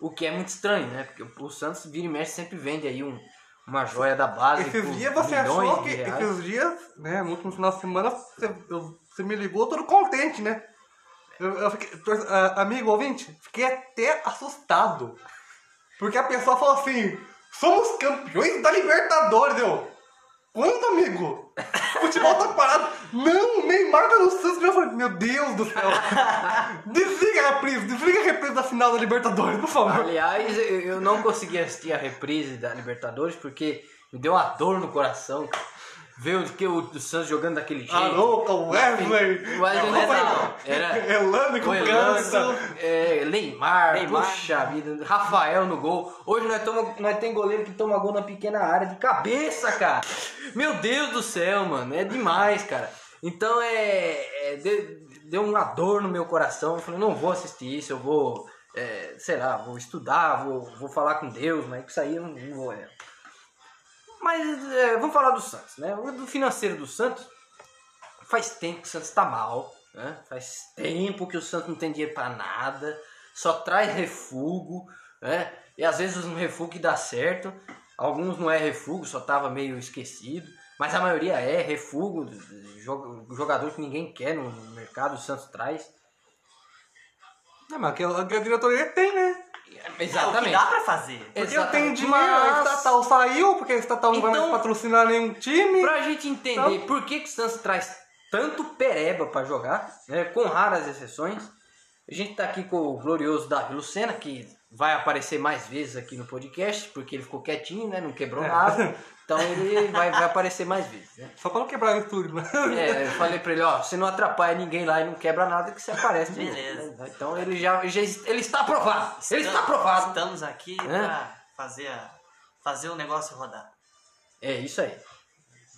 O que é muito estranho, né? Porque o Santos vira e mexe sempre vende aí um, uma joia da base. Esses dias você achou que. Esses dias, né? No último final de semana, você, você me ligou todo contente, né? Eu, eu fiquei, ah, amigo ouvinte, fiquei até assustado. Porque a pessoa falou assim: somos campeões da Libertadores, eu. Quando, amigo? O futebol tá parado. Não, o Neymar tá no Santos. Eu falei, meu Deus do céu. (laughs) Desliga a reprise, desliga a reprise da final da Libertadores, por favor. Aliás, eu não consegui assistir a reprise da Libertadores porque me deu uma dor no coração. Ver o, que o, o Santos jogando daquele jeito. Alô, o Wesley. O Wesley. Era (laughs) Elano com o cansa. Elanco, é, Neymar, Neymar. puxa vida, Rafael no gol. Hoje nós, toma, nós tem goleiro que toma gol na pequena área de cabeça, cara. Meu Deus do céu, mano, é demais, cara. Então é, é de- deu uma dor no meu coração. Eu falei, não vou assistir isso, eu vou, é, sei lá, vou estudar, vou, vou falar com Deus, mas com isso aí eu não, não vou. é. Mas é, vamos falar do Santos, né? O do financeiro do Santos faz tempo que o Santos tá mal, né? Faz tempo que o Santos não tem dinheiro pra nada, só traz refúgio, né? E às vezes um refúgio que dá certo, alguns não é refúgio, só tava meio esquecido, mas a maioria é refúgio, jo- jogador que ninguém quer no mercado, o Santos traz. É, mas que a, que a diretoria tem, né? É o que Exatamente. dá pra fazer. Porque eu Exatamente. tenho dinheiro, a Mas- estatal saiu, porque a estatal não vai Então- mais patrocinar nenhum time. Pra gente entender por que, que o Santos traz tanto pereba pra jogar, né, com raras exceções, a gente tá aqui com o glorioso Davi Lucena, que vai aparecer mais vezes aqui no podcast, porque ele ficou quietinho, né, não quebrou É. nada, então ele vai, vai aparecer mais vezes. Né? Só pra não quebrar o estúdio, né? É, eu falei pra ele, ó, você não atrapalha ninguém lá e não quebra nada que você aparece. novo, Beleza. né? Então ele já, já ele está aprovado, ele está aprovado. Estamos aqui É. pra fazer, a- fazer o negócio rodar. É isso aí.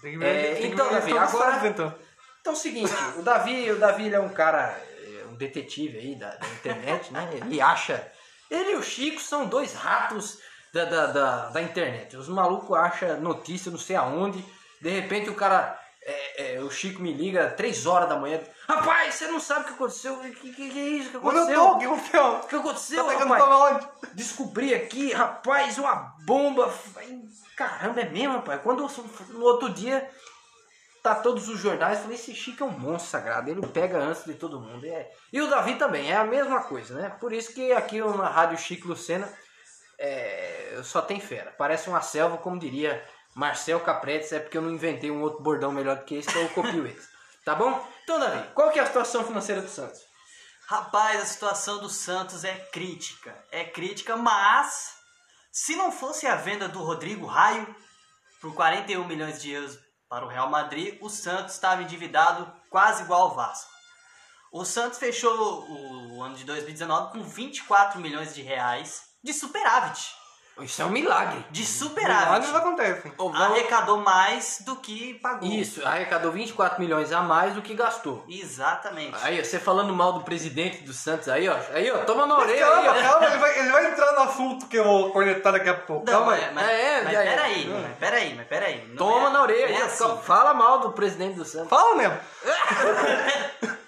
Tem que É, tem que então, ver Davi, agora- então. Então é o seguinte, o Davi, o Davi é um cara, é, um detetive aí da, da internet, né? Ele acha. Ele e o Chico são dois ratos da, da, da, da internet. Os malucos acham notícia não sei aonde. De repente o cara. é, é, o Chico me liga três horas da manhã. Rapaz, você não sabe o que aconteceu? O que, que, que é isso? O que aconteceu? O que aconteceu? O que aconteceu, Tá rapaz? Descobri aqui, rapaz, uma bomba. Caramba, é mesmo, rapaz. Quando no outro dia tá todos os jornais, falei, esse Chico é um monstro sagrado, ele pega antes de todo mundo. É. E o Davi também, é a mesma coisa, né? Por isso que aqui na Rádio Chico Lucena é, só tem fera. Parece uma selva, como diria Marcel Capretes, é porque eu não inventei um outro bordão melhor do que esse, então eu copio esse. (laughs) Tá bom? Então, Davi, qual que é a situação financeira do Santos? Rapaz, a situação do Santos é crítica. É crítica, mas se não fosse a venda do Rodrigo Raio por 41 milhões de euros para o Real Madrid, o Santos estava endividado quase igual ao Vasco. O Santos fechou o ano de 2019 com 24 milhões de reais de superávit. Isso é um milagre. De Milagres superávit. acontecem. Ô, vamos- Arrecadou mais do que pagou. Isso, arrecadou 24 milhões a mais do que gastou. Exatamente. Aí, você falando mal do presidente do Santos aí, ó. Aí, ó, toma na orelha aí, Calma, ó. calma, ele vai, ele vai entrar no assunto que eu vou cornetar daqui a pouco. Não, calma aí. mas, mas, É, mas é, é. peraí, mas peraí, mas peraí. Não Toma é- na orelha aí, é assim. Fala mal do presidente do Santos. Fala mesmo. (laughs)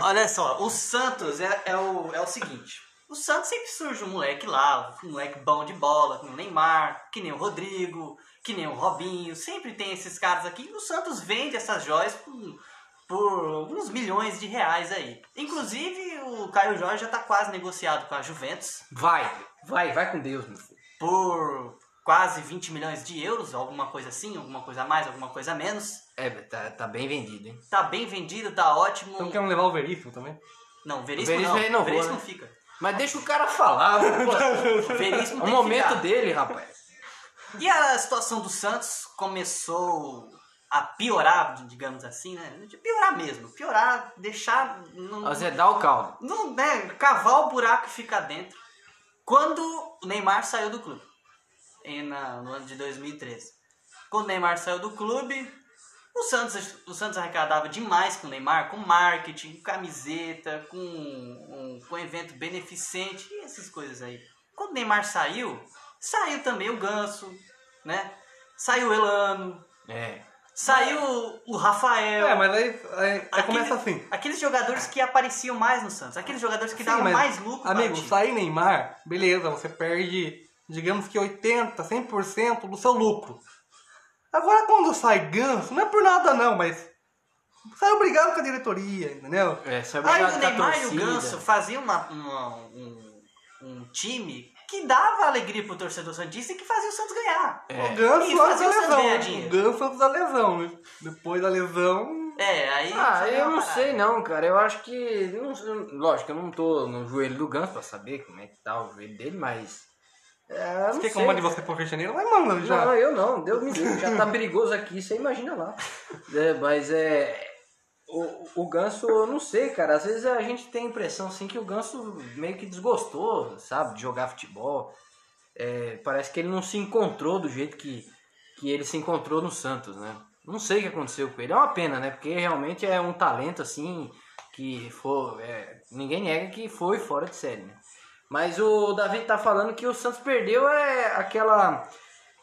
Olha só, o Santos é, é, o, é o seguinte. O Santos sempre surge um moleque lá, um moleque bom de bola, como o Neymar, que nem o Rodrigo, que nem o Robinho. Sempre tem esses caras aqui. E o Santos vende essas joias por, por uns milhões de reais aí. Inclusive, o Caio Jorge já tá quase negociado com a Juventus Vai, vai, vai com Deus, meu filho. por quase 20 milhões de euros, alguma coisa assim, alguma coisa a mais, alguma coisa a menos. É, tá, tá bem vendido, hein? Tá bem vendido, tá ótimo. Então querem levar o Veríssimo também? Não, Veríssimo, O Veríssimo não. renovou, Veríssimo né? não fica. Mas deixa o cara falar, (laughs) pô. Veríssimo É o momento dele, rapaz. E a situação do Santos começou a piorar, digamos assim, né? De piorar mesmo. Piorar, deixar. Não, Azedar o caldo. não, né? Cavar o buraco e ficar dentro. Quando o Neymar saiu do clube. Em, na- no ano de 2013. Quando o Neymar saiu do clube, O Santos, o Santos arrecadava demais com o Neymar, com marketing, com camiseta, com um, com evento beneficente e essas coisas aí. Quando o Neymar saiu, saiu também o Ganso, né? Saiu o Elano, É. saiu o Rafael. É, mas aí, aí, aí começa assim. Aqueles jogadores que apareciam mais no Santos, aqueles jogadores que Sim, davam mais lucro Amigo, sair Neymar, beleza, você perde, digamos que 80, 100% do seu lucro. Agora quando sai Ganso, não é por nada não, mas sai obrigado com a diretoria, entendeu? É, só Aí obrigado o com a Neymar e o. Ganso faziam uma- uma- um, um time que dava alegria pro torcedor santista e que fazia o Santos ganhar. É. O Ganso E antes da fazia o Santos ganhar lesão. O Ganso antes da lesão, né? Depois da lesão. É, aí. Ah, eu não parada. sei não, cara. Eu acho que. não- lógico, eu não tô no joelho do Ganso pra saber como é que tá o joelho dele, mas. Eu não Quer que eu mande você pro Rio de Janeiro? Vai mandando já. Não, eu não, Deus me livre, já tá perigoso aqui, você imagina lá. É, mas é. O, o Ganso, eu não sei, cara. Às vezes a gente tem a impressão assim que o Ganso meio que desgostou, sabe, de jogar futebol. É, parece que ele não se encontrou do jeito que, que ele se encontrou no Santos, né? Não sei o que aconteceu com ele. É uma pena, né? Porque realmente é um talento assim que foi. é, ninguém nega que foi fora de série, né? Mas o Davi tá falando que o Santos perdeu é aquela.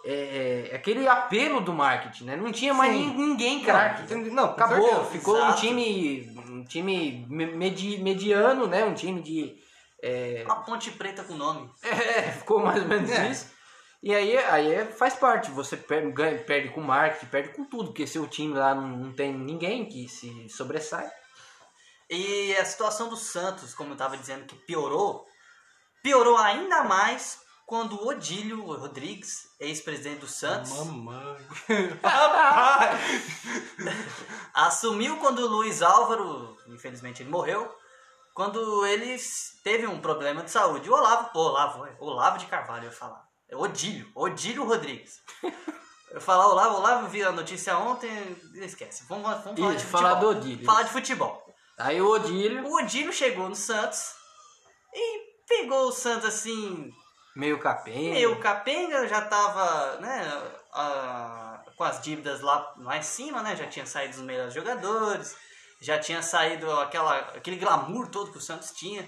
é, é, aquele apelo do marketing, né? Não tinha mais Sim. nin- ninguém craque. Entendi. Não, Acabou, certeza. ficou um Exato. time, um time me- medi- mediano, né? Um time de. é, Uma ponte preta com nome. (laughs) é, ficou mais ou menos É. isso. E aí, aí é- faz parte, você perde, ganha- perde com marketing, perde com tudo, porque seu time lá não, não tem ninguém que se sobressai. E a situação do Santos, como eu tava dizendo, que piorou, piorou ainda mais quando o Odílio Rodrigues, ex-presidente do Santos, Mamãe. (laughs) Assumiu quando o Luiz Álvaro, infelizmente ele morreu, quando ele teve um problema de saúde. O Olavo, Olavo, é, Olavo de Carvalho, eu ia falar. É Odílio, Odílio Rodrigues. Eu ia falar Olavo, Olavo, vi a notícia ontem, esquece. Vamos, vamos falar Isso, de falar futebol. do Odílio. Falar de futebol. Aí o Odílio, O Odílio chegou no Santos pegou o Santos assim, meio capenga. meio capenga, já tava, né, ah, com as dívidas lá, lá em cima, né, já tinha saído os melhores jogadores, já tinha saído aquela, aquele glamour todo que o Santos tinha.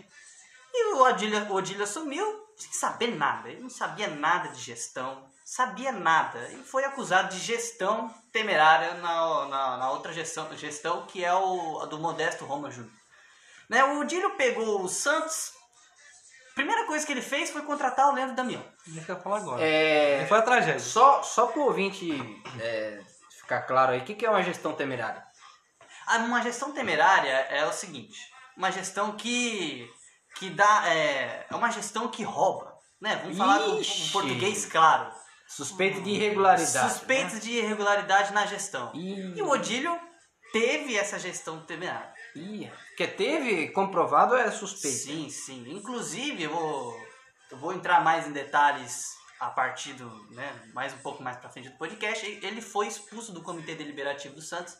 E o Odílio, o assumiu sem saber nada, ele não sabia nada de gestão, sabia nada, e foi acusado de gestão temerária na, na, na outra gestão, gestão que é o a do Modesto Roma Júnior. Né, o Odílio pegou o Santos, primeira coisa que ele fez foi contratar o Leandro Damião. Deixa eu falar agora. É, Foi a tragédia. só, só pro ouvinte é, ficar claro aí, o que, que é uma gestão temerária? Ah, Uma gestão temerária é o seguinte, uma gestão que que dá é, é uma gestão que rouba, né? Vamos falar com um português claro. Suspeito de irregularidade. Suspeitos né? de irregularidade na gestão. Ih. E o Odílio teve essa gestão temerária. Ih, que teve comprovado é suspeito. Sim, sim. Inclusive, eu vou, eu vou entrar mais em detalhes a partir do, né, mais um pouco mais pra frente do podcast. Ele foi expulso do Comitê Deliberativo do Santos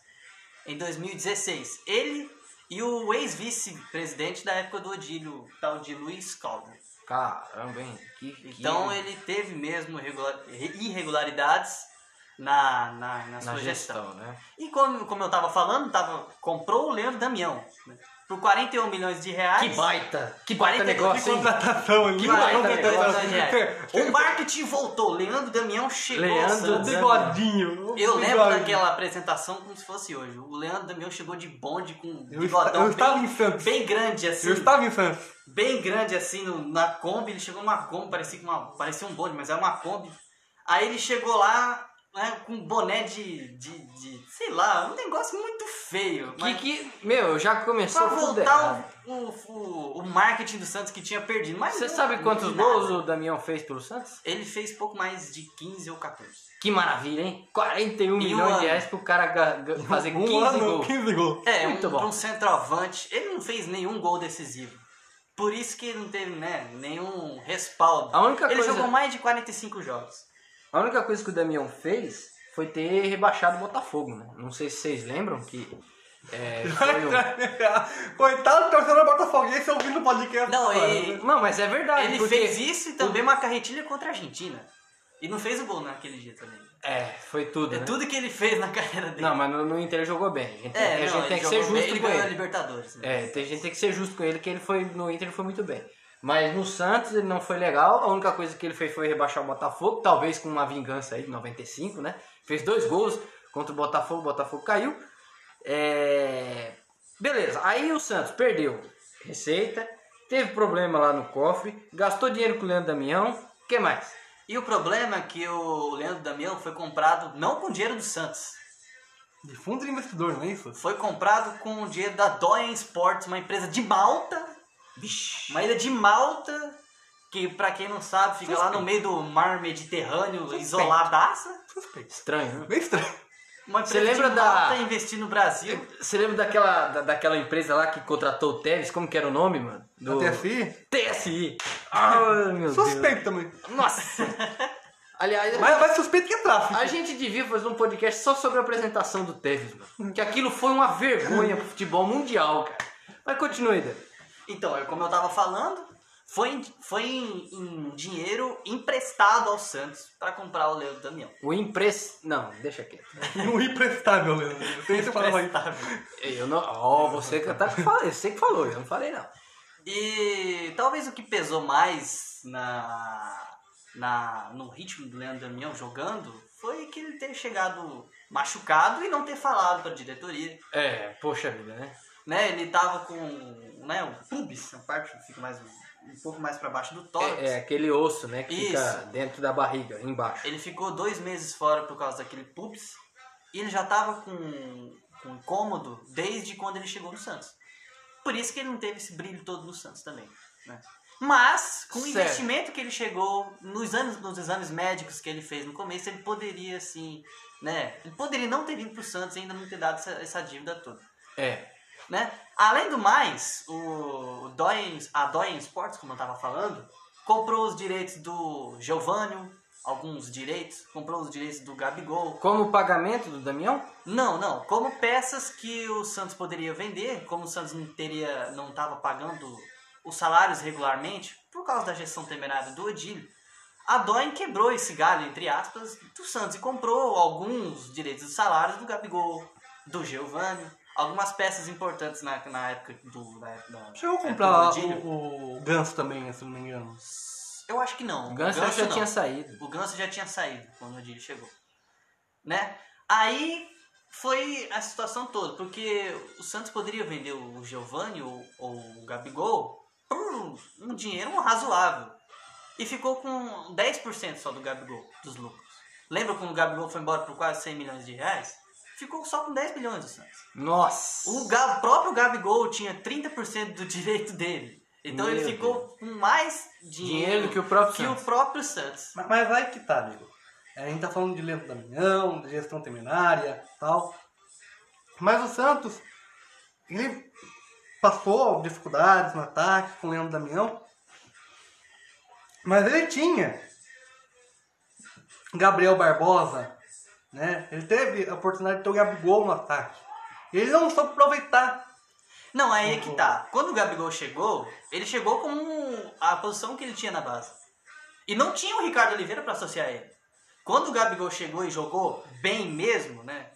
em 2016. Ele e o ex-vice-presidente da época do Odílio, tal de Luiz Calvo. Caramba, hein? Que, que- Então ele teve mesmo irregula- irregularidades na, na, na na gestão. gestão, né? E como, como eu tava falando, tava, comprou o Leandro Damião né, por 41 milhões de reais. Que baita! Que baita 40 negócio, Que contratação. Que Vai, baita negócio, (laughs) O marketing voltou. Leandro Damião chegou Leandro. Bigodinho. Eu lembro Bigodinho. daquela apresentação como se fosse hoje. O Leandro Damião chegou de bonde com um Eu bigodão eu estava bem, em Santos. bem grande assim. Eu estava em Santos. Bem grande assim no- na Kombi. Ele chegou numa Kombi, parecia, que uma, parecia um bonde, mas era uma Kombi. Aí ele chegou lá né, com um boné de, de, de, sei lá, um negócio muito feio. Que, mas- que, meu, já começou Pra errado. voltar o, o, o, marketing do Santos que tinha perdido. Mas Você não- sabe quantos gols o Damião fez pelo Santos? Ele fez pouco mais de 15 ou 14. Que maravilha, hein? 41 um milhões ano. de reais pro cara fazer 15 Um ano, gols. 15 gols. É, Muito um, bom. pra um centroavante. Ele não fez nenhum gol decisivo. Por isso que ele não teve né, nenhum respaldo. A única ele coisa- jogou mais de 45 jogos. A única coisa que o Damião fez foi ter rebaixado o Botafogo, né? Não sei se vocês lembram que é, foi um- (laughs) Coitado do torcedor botafoguense ouvindo o podcast. Não, e-? Não, mas é verdade. ele porque fez isso e também uma carretilha contra a Argentina. E não fez o gol naquele dia também. É, foi tudo, É né? tudo que ele fez na (laughs) carreira dele. Não, mas no, no Inter ele jogou bem. A gente, é, a não, gente ele tem que ser bem, justo ele com ganhou a ele. Libertadores. né? É, tem, a gente tem que ser justo com ele, que ele foi no Inter ele foi muito bem. Mas no Santos ele não foi legal. A única coisa que ele fez foi rebaixar o Botafogo, talvez com uma vingança aí de 95, né? Fez dois gols contra o Botafogo, o Botafogo caiu. É... Beleza, aí o Santos perdeu receita, teve problema lá no cofre, gastou dinheiro com o Leandro Damião. O que mais? E o problema é que o Leandro Damião foi comprado não com dinheiro do Santos. De fundo de investidor, não é isso? Foi comprado com o dinheiro da Doyen Sports, uma empresa de Malta. Vixe. Uma ilha de Malta, que pra quem não sabe, fica lá no meio do mar Mediterrâneo, isoladaça. Suspeito. Estranho, né? Bem estranho. Uma Você empresa lembra de da- Malta investir no Brasil. Você lembra daquela, da- daquela empresa lá que contratou o Tevez? Como que era o nome, mano? Do... A TFI? TSI. Ai, meu Deus. Suspeito também. Nossa. (laughs) Aliás, Mas mais suspeito que é tráfico. a gente devia fazer um podcast só sobre a apresentação do Tevez, mano. Que aquilo foi uma vergonha pro futebol mundial, cara. Mas continue, Dan. Então, é como eu tava falando, foi, em- foi em, em dinheiro emprestado ao Santos pra comprar o Leandro Damião. O impress... Não, deixa quieto. (laughs) Um imprestável, Leandro. Sei que você isso. Eu não... Ó, você que tá falando. Eu sei que falou, eu não falei não. E talvez o que pesou mais na, na, no ritmo do Leandro Damião jogando foi que ele ter chegado machucado e não ter falado pra diretoria. É, poxa vida, né? Né? Ele tava com né, o pubis, a parte que fica mais, um pouco mais pra baixo do tórax. É, é aquele osso, né, que fica Isso. dentro da barriga, embaixo. Ele ficou dois meses fora por causa daquele pubis e ele já tava com, com incômodo desde quando ele chegou no Santos. Por isso que ele não teve esse brilho todo no Santos também. Né? Mas, com o Certo. investimento que ele chegou, nos, anos, nos exames médicos que ele fez no começo, ele poderia, assim, né? Ele poderia não ter vindo pro Santos e ainda não ter dado essa, essa dívida toda. É. Né? Além do mais, o Doyen, a Doyen Sports, como eu estava falando, comprou os direitos do Giovanni, alguns direitos, comprou os direitos do Gabigol. Como pagamento do Damião? Não, não, como peças que o Santos poderia vender, como o Santos não teria, não estava pagando os salários regularmente por causa da gestão temerária do Odílio. A Doyen quebrou esse galho, entre aspas, do Santos e comprou alguns direitos dos salários do Gabigol, do Giovanni, algumas peças importantes na, na época do. Na da, Chegou a comprar o, o Ganso também, se não me engano. Eu acho que não. O Ganso já não. tinha saído. O Ganso já tinha saído quando o Odílio chegou. Né? Aí foi a situação toda, porque o Santos poderia vender o Giovanni ou, ou o Gabigol por um dinheiro razoável. E ficou com 10% só do Gabigol, dos lucros. Lembra quando o Gabigol foi embora por quase 100 milhões de reais? Ficou só com 10 milhões do Santos. Nossa. O Ga- próprio Gabigol tinha 30% do direito dele. Então Meu ele ficou com mais Dinheiro dinheiro do que o próprio que Santos. o próprio Santos. Mas, mas aí que tá, amigo. É, A gente tá falando de Leandro Damião, de gestão temerária tal. Mas o Santos, ele passou dificuldades no ataque com o Leandro Damião. Mas ele tinha Gabriel Barbosa, né? Ele teve a oportunidade de ter o Gabigol no ataque. Ele não soube aproveitar. Não, aí é que tá. Quando o Gabigol chegou, ele chegou com a posição que ele tinha na base. E não tinha o Ricardo Oliveira pra associar ele. Quando o Gabigol chegou e jogou bem mesmo, né?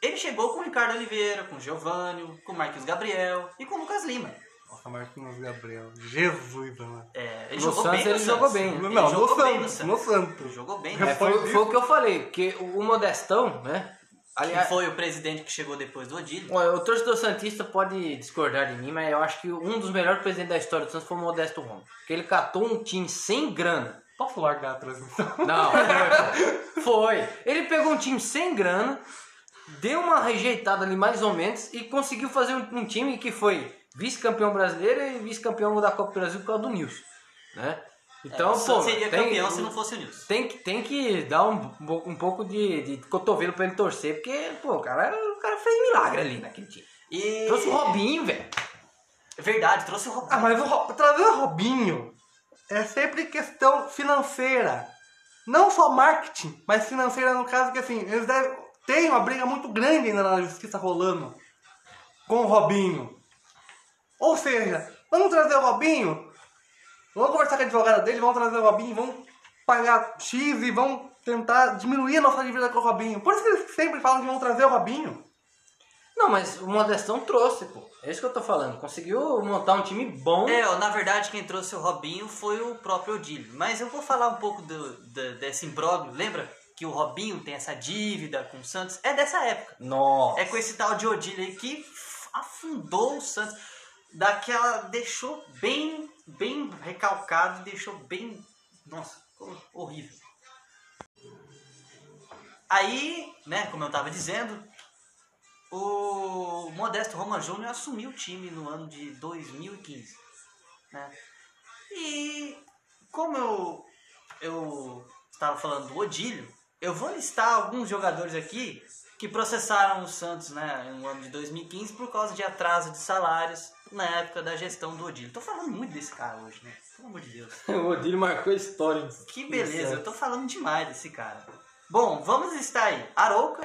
Ele chegou com o Ricardo Oliveira, com o Giovanni, com o Marquinhos Gabriel e com o Lucas Lima. Nossa, Marquinhos Gabriel. Jesus, mano. É, ele No jogou Santos bem ele jogou Santos. bem. Ele Não, jogou no bem no Santos, no Santos. Ele jogou bem. É, né? foi, Foi foi o que eu falei, porque o o Modestão, né? Que Aliás, foi o presidente que chegou depois do Odílio. O torcedor Santista pode discordar de mim, mas eu acho que um dos melhores presidentes da história do Santos foi o Modesto Roma. Porque ele catou um time sem grana. Posso largar a transmissão? (laughs) Não, foi. Ele pegou um time sem grana, deu uma rejeitada ali mais ou menos e conseguiu fazer um, um time que foi vice-campeão brasileiro e vice-campeão da Copa do Brasil por causa do Nilson, né? Então, É, pô, seria tem- campeão se não fosse o Nilson. tem que, tem que dar um, um pouco de, de cotovelo pra ele torcer, porque, pô, o cara, o cara fez milagre ali naquele time. E... Trouxe o Robinho, velho. Verdade, trouxe o Robinho. Ah, mas o trazer o Robinho é sempre questão financeira. Não só marketing, mas financeira no caso que assim, eles devem, tem uma briga muito grande ainda na justiça rolando com o Robinho. Ou seja, vamos trazer o Robinho, vamos conversar com a advogada dele, vamos trazer o Robinho, vamos pagar X e vão tentar diminuir a nossa dívida com o Robinho. Por isso que eles sempre falam que vão trazer o Robinho. Não, mas o Modestão trouxe, pô. É isso que eu tô falando. Conseguiu montar um time bom. É, na verdade quem trouxe o Robinho foi o próprio Odílio. Mas eu vou falar um pouco do, do- desse imbróglio. Lembra que o Robinho tem essa dívida com o Santos? É dessa época. Nossa. É com esse tal de Odílio aí que afundou o Santos. Daquela. deixou bem. bem recalcado, deixou bem. Nossa, horrível. Aí, né, como eu tava dizendo, o Modesto Roma Júnior assumiu o time no ano de 2015. Né? E como eu, eu estava falando do Odílio, eu vou listar alguns jogadores aqui que processaram o Santos né, no ano de 2015 por causa de atraso de salários na época da gestão do Odílio. Tô falando muito desse cara hoje, né? Pelo amor de Deus. (laughs) o Odílio marcou história. Que beleza, eu tô falando demais desse cara. Bom, vamos listar aí. Arouca.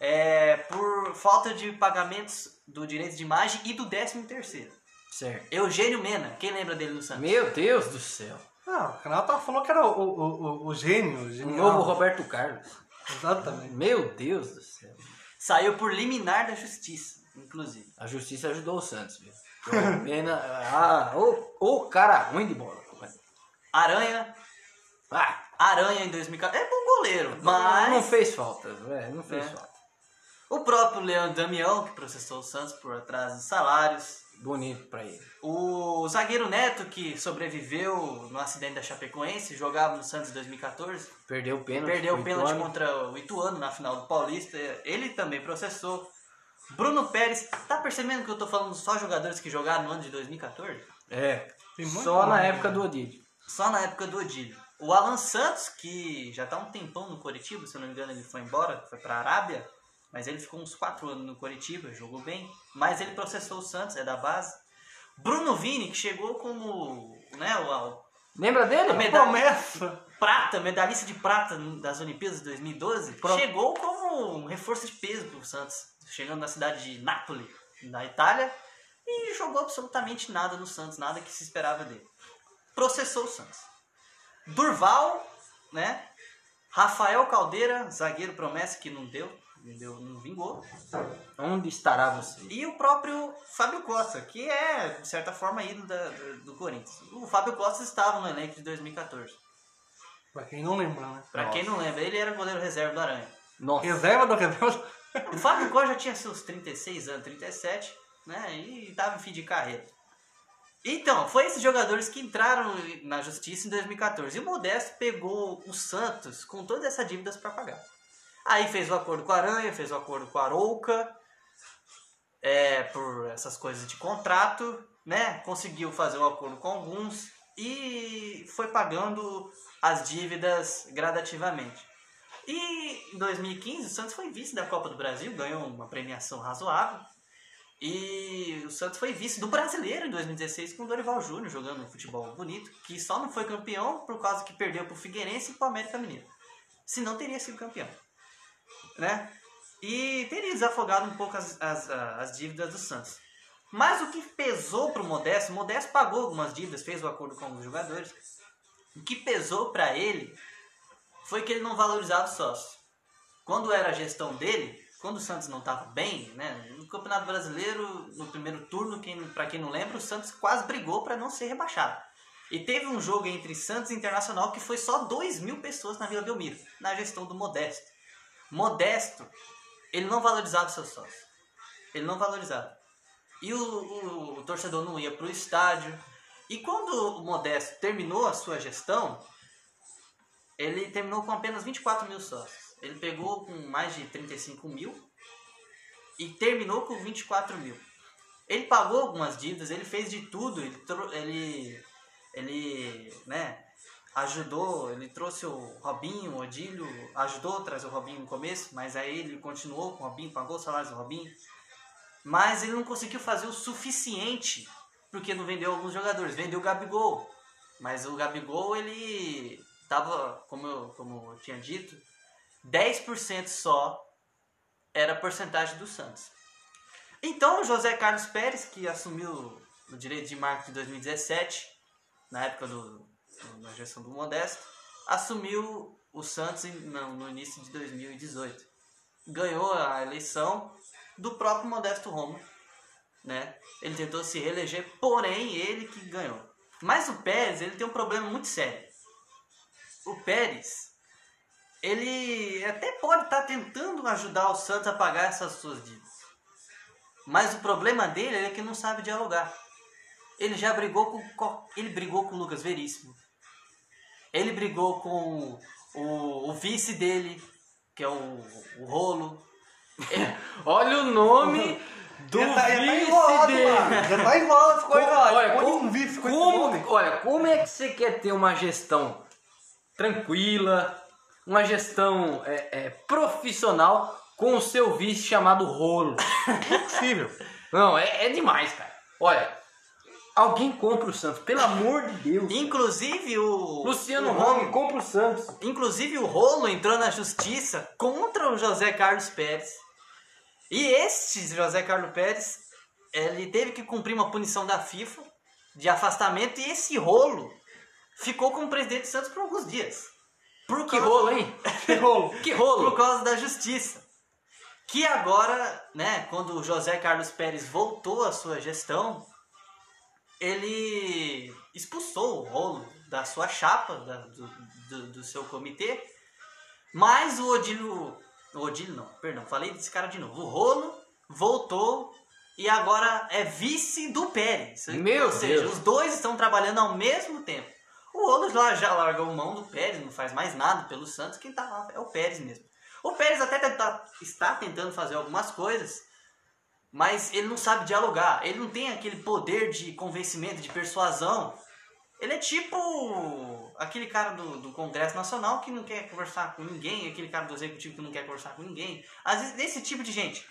É, por falta de pagamentos do direito de imagem e do 13 terceiro. Certo. Eugênio Mena, quem lembra dele no Santos? Meu Deus do céu. Ah, o Renato falou que era o, o, o, o gênio. o O genial. novo Roberto Carlos. Exatamente. Meu Deus do céu. Saiu por liminar da justiça, inclusive. A justiça ajudou o Santos, viu? Pena. (laughs) Ah, o, o cara ruim de bola. Aranha, Ah, Aranha em 2014. É bom goleiro, mas não fez falta, velho. Não fez É. falta. o próprio Leandro Damião, que processou o Santos por atraso de salários. Bonito pra ele. O zagueiro Neto, que sobreviveu no acidente da Chapecoense, jogava no Santos em 2014. Perdeu o pênalti. Perdeu o pênalti Ituano. contra o Ituano na final do Paulista. Ele também processou. Bruno Pérez, tá percebendo que eu tô falando só jogadores que jogaram no ano de 2014? É. Tem muito Só na época né? do Odílio. Só na época do Odílio. O Alan Santos, que já tá um tempão no Coritiba, se eu não me engano ele foi embora, foi pra Arábia, mas ele ficou uns 4 anos no Coritiba, jogou bem, mas ele processou o Santos, é da base. Bruno Vini, que chegou como né, o, Lembra dele? Medalha- Promessa. prata, medalhista de prata das Olimpíadas de 2012, Pro- chegou como um reforço de peso pro Santos, chegando na cidade de Nápoles, na Itália, e jogou absolutamente nada no Santos, nada que se esperava dele. Processou o Santos. Durval, né? Rafael Caldeira, zagueiro promessa que não deu, não, deu, não vingou. Onde estará você? E o próprio Fábio Costa, que é, de certa forma, ídolo da- do, do Corinthians. O Fábio Costa estava no elenco de 2014. Pra quem não lembra, né? Pra quem não lembra, ele era goleiro reserva do Aranha. Nossa. Reserva do reserva. O Fábio Costa já tinha seus 36 anos, 37, né? E tava em fim de carreira. Então, foi esses jogadores que entraram na justiça em 2014. E o Modesto pegou o Santos com todas essas dívidas para pagar. Aí fez o acordo com a Aranha, fez o acordo com a Arouca, é, por essas coisas de contrato, né? Conseguiu fazer o acordo com alguns e foi pagando as dívidas gradativamente. E em 2015 o Santos foi vice da Copa do Brasil, ganhou uma premiação razoável. E o Santos foi vice do brasileiro em 2016 com o Dorival Júnior jogando um futebol bonito, que só não foi campeão por causa que perdeu pro Figueirense e pro América Mineiro. Senão teria sido campeão. Né? E teria desafogado um pouco as, as, as dívidas do Santos. Mas o que pesou Modesto, o Modesto pagou algumas dívidas, fez o acordo com alguns jogadores. O que pesou para ele foi que ele não valorizava o sócio. Quando era a gestão dele, quando o Santos não estava bem, né, no Campeonato Brasileiro, no primeiro turno, quem, para quem não lembra, o Santos quase brigou para não ser rebaixado. E teve um jogo entre Santos e Internacional que foi só 2 mil pessoas na Vila Belmiro, na gestão do Modesto. Modesto, ele não valorizava o seu sócio. Ele não valorizava. E o, o- o torcedor não ia para o estádio. E quando o Modesto terminou a sua gestão, ele terminou com apenas 24 mil sócios. Ele pegou com mais de 35 mil e terminou com 24 mil. Ele pagou algumas dívidas, ele fez de tudo, ele, ele, ele né, ajudou, ele trouxe o Robinho, o Odílio, ajudou a trazer o Robinho no começo, mas aí ele continuou com o Robinho, pagou os salários do Robinho. Mas ele não conseguiu fazer o suficiente porque não vendeu alguns jogadores. Vendeu o Gabigol, mas o Gabigol ele tava, como eu, como eu tinha dito, 10% só era a porcentagem do Santos. Então o José Carlos Pérez, que assumiu o direito de marketing em 2017, na época do, na gestão do Modesto, assumiu o Santos no, início de 2018. Ganhou a eleição do próprio Modesto Roma, né? Ele tentou se reeleger, porém ele que ganhou. Mas o Pérez, ele tem um problema muito sério. O Pérez, ele até pode estar tentando ajudar o Santos a pagar essas suas dívidas. Mas o problema dele é que não sabe dialogar. Ele já brigou com co- ele brigou com o Lucas Veríssimo. Ele brigou com o, o vice dele, que é o, o Rolo. (laughs) Olha o nome do Já tá, já tá vice enrolado, dele. mano. Já tá enrolado as coisas lá. Olha, como, um vice com como- olha, como é que você quer ter uma gestão tranquila, uma gestão é, é, profissional com o seu vice chamado Rolo? Impossível. Não, é, é demais, cara. Olha, alguém compra o Santos, pelo amor de Deus. Inclusive o Luciano o Rome, compra o Santos. Inclusive o Rolo entrou na justiça contra o José Carlos Pérez. E este José Carlos Pérez, ele teve que cumprir uma punição da FIFA de afastamento e esse Rolo ficou como presidente do Santos por alguns dias. Por Que rolo, hein? (laughs) Que rolo. Que por rolo. causa da justiça. Que agora, né, quando o José Carlos Pérez voltou à sua gestão, ele expulsou o rolo da sua chapa, da- do, do, do seu comitê, mas o Odílio, o Odílio não, perdão, falei desse cara de novo, o rolo voltou e agora é vice do Pérez. Meu Ou seja, Deus. os dois estão trabalhando ao mesmo tempo. O Rolo lá já largou mão do Pérez, não faz mais nada pelo Santos, quem tá lá é o Pérez mesmo. O Pérez até tenta- está tentando fazer algumas coisas, mas ele não sabe dialogar. Ele não tem aquele poder de convencimento, de persuasão. Ele é tipo aquele cara do, do Congresso Nacional que não quer conversar com ninguém, aquele cara do Executivo que não quer conversar com ninguém. Às vezes, esse tipo de gente,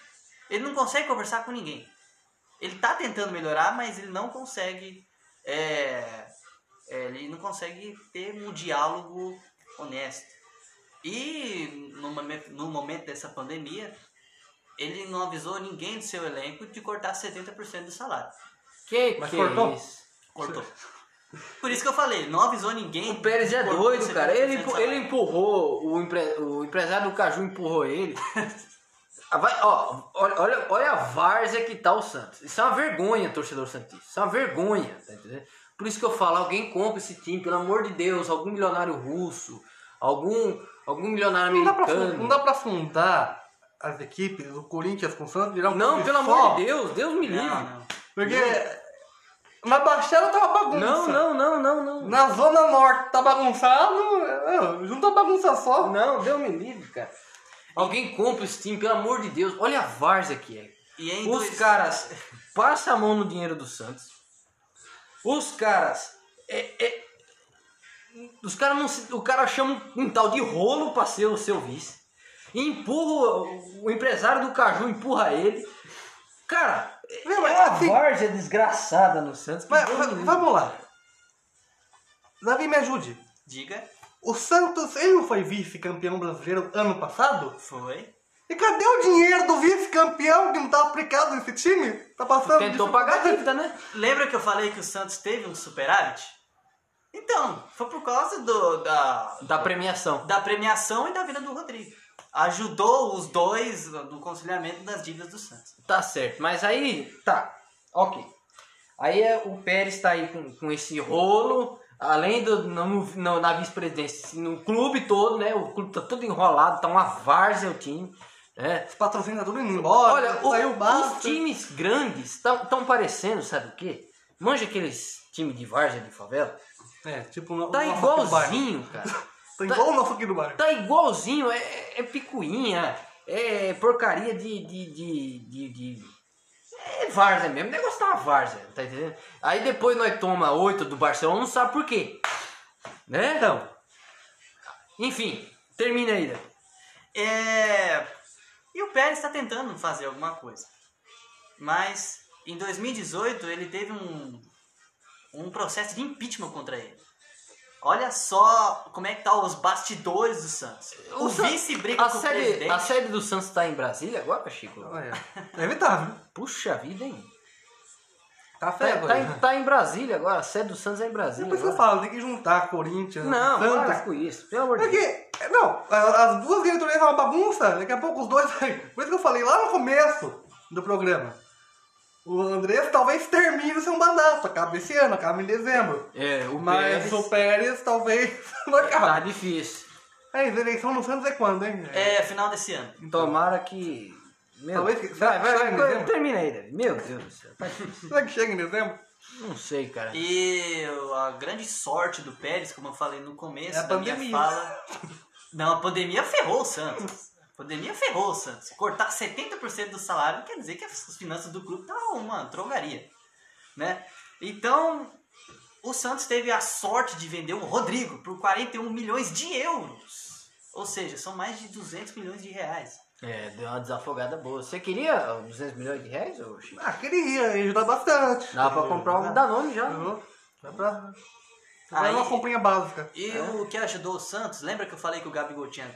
ele não consegue conversar com ninguém. Ele tá tentando melhorar, mas ele não consegue. é, é, ele não consegue ter um diálogo honesto. E no momento, no momento dessa pandemia, ele não avisou ninguém do seu elenco de cortar 70% do salário. Que Mas que cortou? isso? Cortou. Por isso que eu falei, ele não avisou ninguém. O Pérez é doido, 70% cara. Ele, ele empurrou, o, empre- o empresário do Caju empurrou ele. Ah, Vai, ó, olha, olha, olha a várzea que tá o Santos. Isso é uma vergonha, torcedor Santista. Isso é uma vergonha, tá entendendo? Por isso que eu falo, alguém compra esse time, pelo amor de Deus, algum milionário russo, algum, algum milionário Não dá, pra, americano. não dá pra fundar as equipes, o Corinthians com o Santos, virar um Não, pelo só, amor de Deus, Deus me livre. Não, não. Porque na Baixada tá uma bagunça. Não, não, não, não, não. Na Zona Norte tá bagunçado, é, junta a bagunça só. Não, Deus me livre, cara. Alguém compra esse time, pelo amor de Deus. Olha a várzea que é. E Os dois- caras passam a mão no dinheiro do Santos. Os caras. é- é- os caras não se- O cara chama um, um tal de rolo pra ser o seu vice. E empurra. O, o empresário do Caju empurra ele. Cara, Não, é mas uma assim- várzea desgraçada no Santos. Mas, vamos lá. Davi, me ajude. Diga, O Santos, ele não foi vice-campeão brasileiro ano passado? foi. E cadê o dinheiro do vice-campeão que não tá aplicado nesse time? Tá passando Tentou pagar a dívida, né? Lembra que eu falei que o Santos teve um superávit? Então, foi por causa do, da, Da premiação. da premiação e da vida do Rodrigo. Ajudou os dois no conciliamento das dívidas do Santos. Tá certo, mas aí, tá, ok. Aí é, o Pérez tá aí com, com esse rolo, além do no, no- na vice-presidência, no clube todo, né? O clube tá todo enrolado, tá uma várzea o time, né? Os patrocínios tudo indo embora. Olha, o- saiu os times grandes estão parecendo, sabe o quê? Manja aqueles times de várzea de favela? É, tipo o Tá igualzinho, cara. Tá igual o nosso aqui do bairro. Tá igualzinho, é, é picuinha, é porcaria de. de, de, de, de- é várzea mesmo, o negócio tá uma várzea, tá entendendo? Aí depois nós toma oito do Barcelona, não sabe por quê. Né? Então. Enfim, termina aí. É... E o Pérez está tentando fazer alguma coisa. Mas em 2018 ele teve um, um processo de impeachment contra ele. Olha só como é que tá os bastidores do Santos. O, San- vice briga a com o sede, presidente. A sede do Santos tá em Brasília agora, Chico? Olha, é evitável. Puxa vida, hein? Tá Tá, feio, tá, em, tá em Brasília agora, a sede do Santos é em Brasília. Por isso que eu agora. falo, tem que juntar Corinthians, Não, Santos. para com isso, pelo amor de Deus. Porque, não, as duas diretorias são uma bagunça, daqui a pouco os dois. Por isso que eu falei lá no começo do programa. O Andrés talvez termine seu mandato, acaba esse ano, acaba em dezembro. É, o Mas Pérez o Pérez talvez (laughs) não tá acabe. difícil. É, a eleição no Santos é quando, hein? É, final desse ano. Tomara que... Meu, Talvez que- vai, vai, vai, dezembro. termina aí, David. Meu Deus do céu, tá difícil. Será que chega em dezembro? Não sei, cara. E a grande sorte do Pérez, como eu falei no começo É a da minha pandemia. fala. Não, a pandemia ferrou o Santos. Pandemia ferrou o Santos. Cortar 70% do salário quer dizer que as finanças do clube estão uma drogaria. Né? Então, o Santos teve a sorte de vender o Rodrigo por 41 milhões de euros. Ou seja, são mais de 200 milhões de reais. É, deu uma desafogada boa. Você queria os 200 milhões de reais, Chico? Ah, queria, ia ajudar bastante. Dá pra comprar um Danone já. Uhum. Dá pra. Aí- é uma comprinha básica. E o que ajudou o Santos, lembra que eu falei que o Gabigol tinha.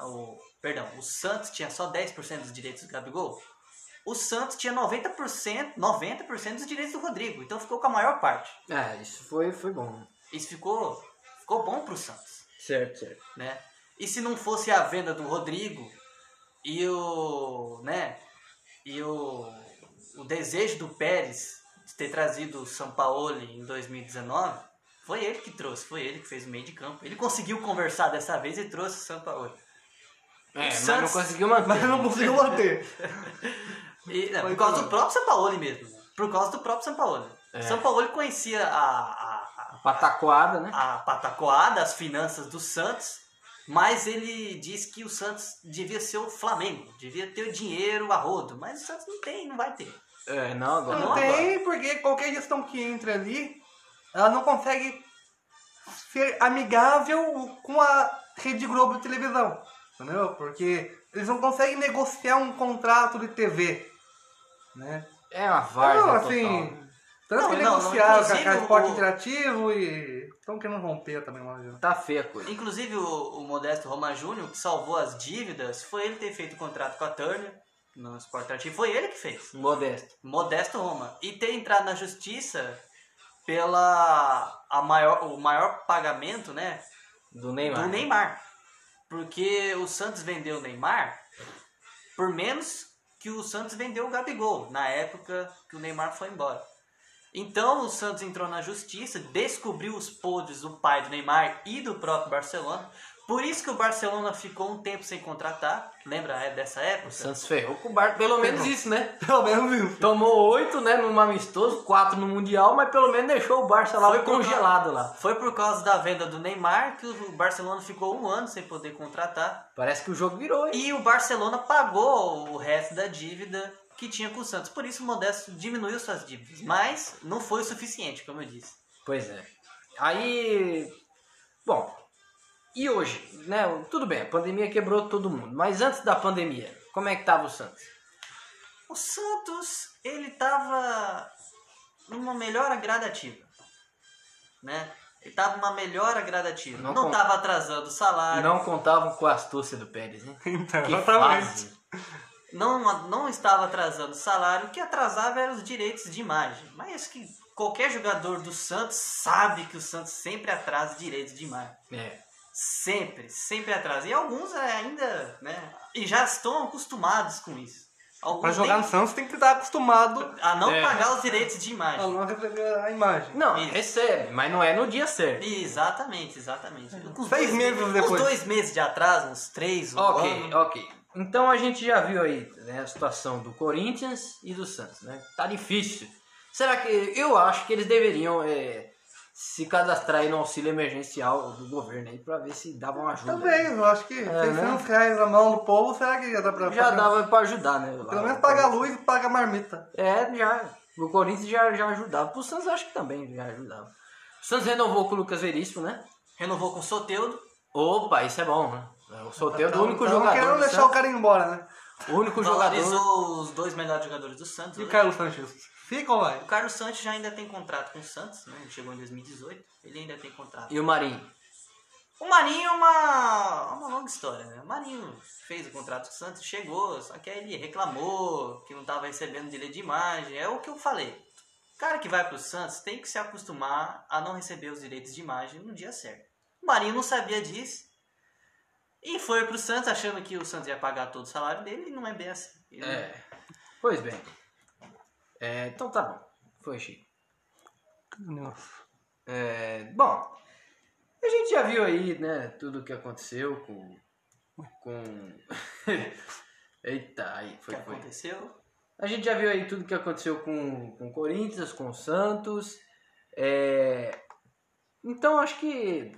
O, perdão, o Santos tinha só 10% dos direitos do Gabigol? O Santos tinha 90%, 90% dos direitos do Rodrigo. Então ficou com a maior parte. É, isso foi, foi bom. Isso ficou, ficou bom pro Santos. Certo, certo. Né? E se não fosse a venda do Rodrigo e o. né? E o, o desejo do Pérez de ter trazido o Sampaoli em 2019, foi ele que trouxe, foi ele que fez o meio de campo. Ele conseguiu conversar dessa vez e trouxe o Sampaoli. É, mas Santos- não conseguiu manter. Mas não conseguiu manter. (laughs) E, não, por causa do próprio Sampaoli mesmo. Por causa do próprio Sampaoli. É. O Sampaoli conhecia a, a, Patacoada, né? a patacoada, as finanças do Santos, mas ele diz que o Santos devia ser o Flamengo, devia ter o dinheiro a rodo, mas o Santos não tem, não vai ter. É, não, agora Não Não, tem, porque qualquer gestão que entra ali, ela não consegue ser amigável com a Rede Globo de televisão. Entendeu? Porque eles não conseguem negociar um contrato de TV. Né? É uma várzea não, total. assim. Tanto Não, que não, não, negociaram com a- esporte o- interativo e. Estão querendo romper também lá. já. Tá feia a coisa. Inclusive o, o Modesto Roma Júnior, que salvou as dívidas, foi ele ter feito o contrato com a Turner no Sport Interativo, foi ele que fez. Modesto. Modesto Roma. E ter entrado na justiça pela a maior, o maior pagamento, né? Do Neymar. do Neymar. Porque o Santos vendeu o Neymar por menos que o Santos vendeu o Gabigol, na época que o Neymar foi embora. Então o Santos entrou na justiça, descobriu os podres do pai do Neymar e do próprio Barcelona. Por isso que o Barcelona ficou um tempo sem contratar. Lembra é, dessa época? O Santos ferrou com o Bar. Pelo menos isso, né? (laughs) Pelo menos isso. Tomou oito, né, num amistoso, quatro no Mundial, mas pelo menos deixou o Barça lá Foi por congelado lá. Foi por causa da venda do Neymar que o Barcelona ficou um ano sem poder contratar. Parece que o jogo virou, hein? E o Barcelona pagou o resto da dívida que tinha com o Santos. Por isso o Modesto diminuiu suas dívidas. Mas não foi o suficiente, como eu disse. Pois é. Aí. Bom. E hoje, né? Tudo bem, a pandemia quebrou todo mundo. Mas antes da pandemia, como é que tava o Santos? O Santos, ele tava numa melhora gradativa. Né? Ele tava numa melhora gradativa. Não Não, tava atrasando o salário. Não contavam com a astúcia do Pérez, né? (laughs) Então, Que exatamente. fase. não, não estava atrasando o salário, o que atrasava eram os direitos de imagem. Mas que qualquer jogador do Santos sabe que o Santos sempre atrasa direitos de imagem. É. Sempre, sempre atrasa. E alguns é, ainda, né? E já estão acostumados com isso. Alguns Pra jogar no Santos tem que estar acostumado a não É. pagar os direitos de a imagem. não receber a imagem. Não, Isso. recebe, mas não é no dia certo. Exatamente, exatamente. Com Seis dois meses me- depois. Uns dois meses de atraso, uns três, um Ok, ano. ok. Então a gente já viu aí né, a situação do Corinthians e do Santos, né? Tá difícil. Será que eu acho que eles deveriam é, se cadastrar aí no auxílio emergencial do governo aí pra ver se dava uma ajuda. Talvez, eu acho que né? 600 reais na mão do povo, será que já dá pra... Já dava pra ajudar, né? lá. Pelo menos paga a luz e paga a marmita. É, já. O Corinthians já, já ajudava. Pro Santos acho que também já ajudava. O Santos renovou com o Lucas Veríssimo, né? Renovou com o Soteudo. Opa, isso é bom, né? O Soteldo é o único Então, jogador. querendo do deixar Santos. o cara ir embora, né? O único jogador. Valorizou os dois melhores jogadores do Santos. E o hoje. Carlos Sanches? Fica ou vai? O Carlos Santos já ainda tem contrato com o Santos, né? Ele chegou em 2018, ele ainda tem contrato. E o Marinho. O Marinho é uma, uma longa história, né? O Marinho fez o contrato com o Santos, chegou, só que aí ele reclamou que não estava recebendo direito de imagem. É o que eu falei. O cara que vai pro Santos tem que se acostumar a não receber os direitos de imagem no dia certo. O Marinho não sabia disso. E foi pro Santos achando que o Santos ia pagar todo o salário dele e não é bem assim. Ele- É. Pois bem. É, então tá bom. Foi, Chico. É, bom, a gente já viu aí, né, tudo o que aconteceu com. com. (laughs) Eita, aí, O que foi, foi. aconteceu? A gente já viu aí tudo que aconteceu com, com o Corinthians, com o Santos. É, Então acho que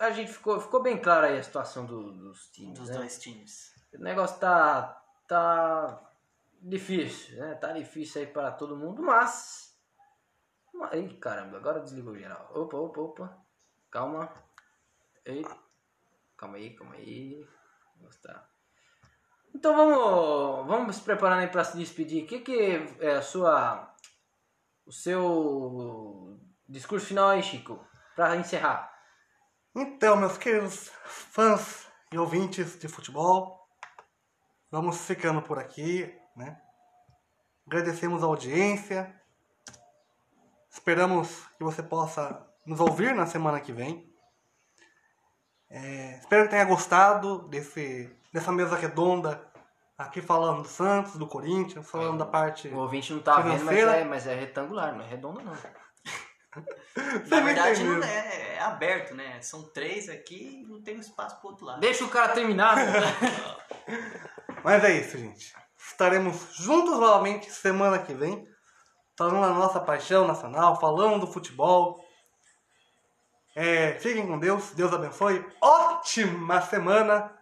a gente ficou, ficou bem clara aí a situação do- dos times. Dos né? dois times. O negócio tá, tá difícil, né? Tá difícil aí para todo mundo, mas. Ih, caramba, agora desligou geral. Opa, opa, opa. Calma. Ei. Calma aí, calma aí. Tá. Então vamos, vamos se preparando aí para se despedir. O que, que é a sua. O seu discurso final aí, Chico? Para encerrar. Então, meus queridos fãs e ouvintes de futebol, vamos ficando por aqui, né? Agradecemos a audiência. Esperamos que você possa nos ouvir na semana que vem. É, espero que tenha gostado desse, dessa mesa redonda aqui falando do Santos, do Corinthians, falando da parte. O ouvinte não tá vendo, mas Financeira. é, mas é retangular, não é redondo não. (laughs) Na verdade, não é, é aberto, né? São três aqui e não tem espaço pro outro lado. Deixa o cara terminar. (laughs) Mas é isso, gente. Estaremos juntos novamente semana que vem, falando da nossa paixão nacional, falando do futebol. É, fiquem com Deus, Deus abençoe. Ótima semana!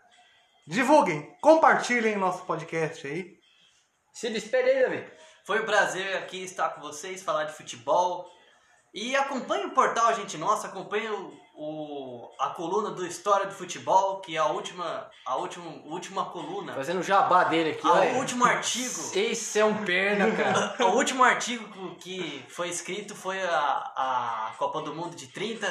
Divulguem, compartilhem nosso podcast aí. Se despede aí, Davi. Foi um prazer aqui estar com vocês, falar de futebol. E acompanhe o portal Gente Nossa, acompanhe o, o- a coluna do História do Futebol, que é a última, a última, última coluna. Fazendo o jabá dele aqui, o último artigo. (laughs) Esse é um perna, cara. (laughs) O último artigo que foi escrito foi a, a Copa do Mundo de 30.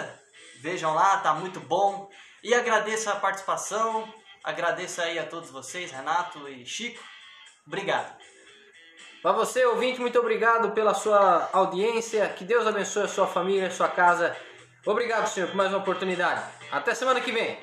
Vejam lá, tá muito bom. E agradeço a participação. Agradeço aí a todos vocês, Renato e Chico. Obrigado. Pra você, ouvinte, muito obrigado pela sua audiência. Que Deus abençoe a sua família, a sua casa. Obrigado, senhor, por mais uma oportunidade. Até semana que vem.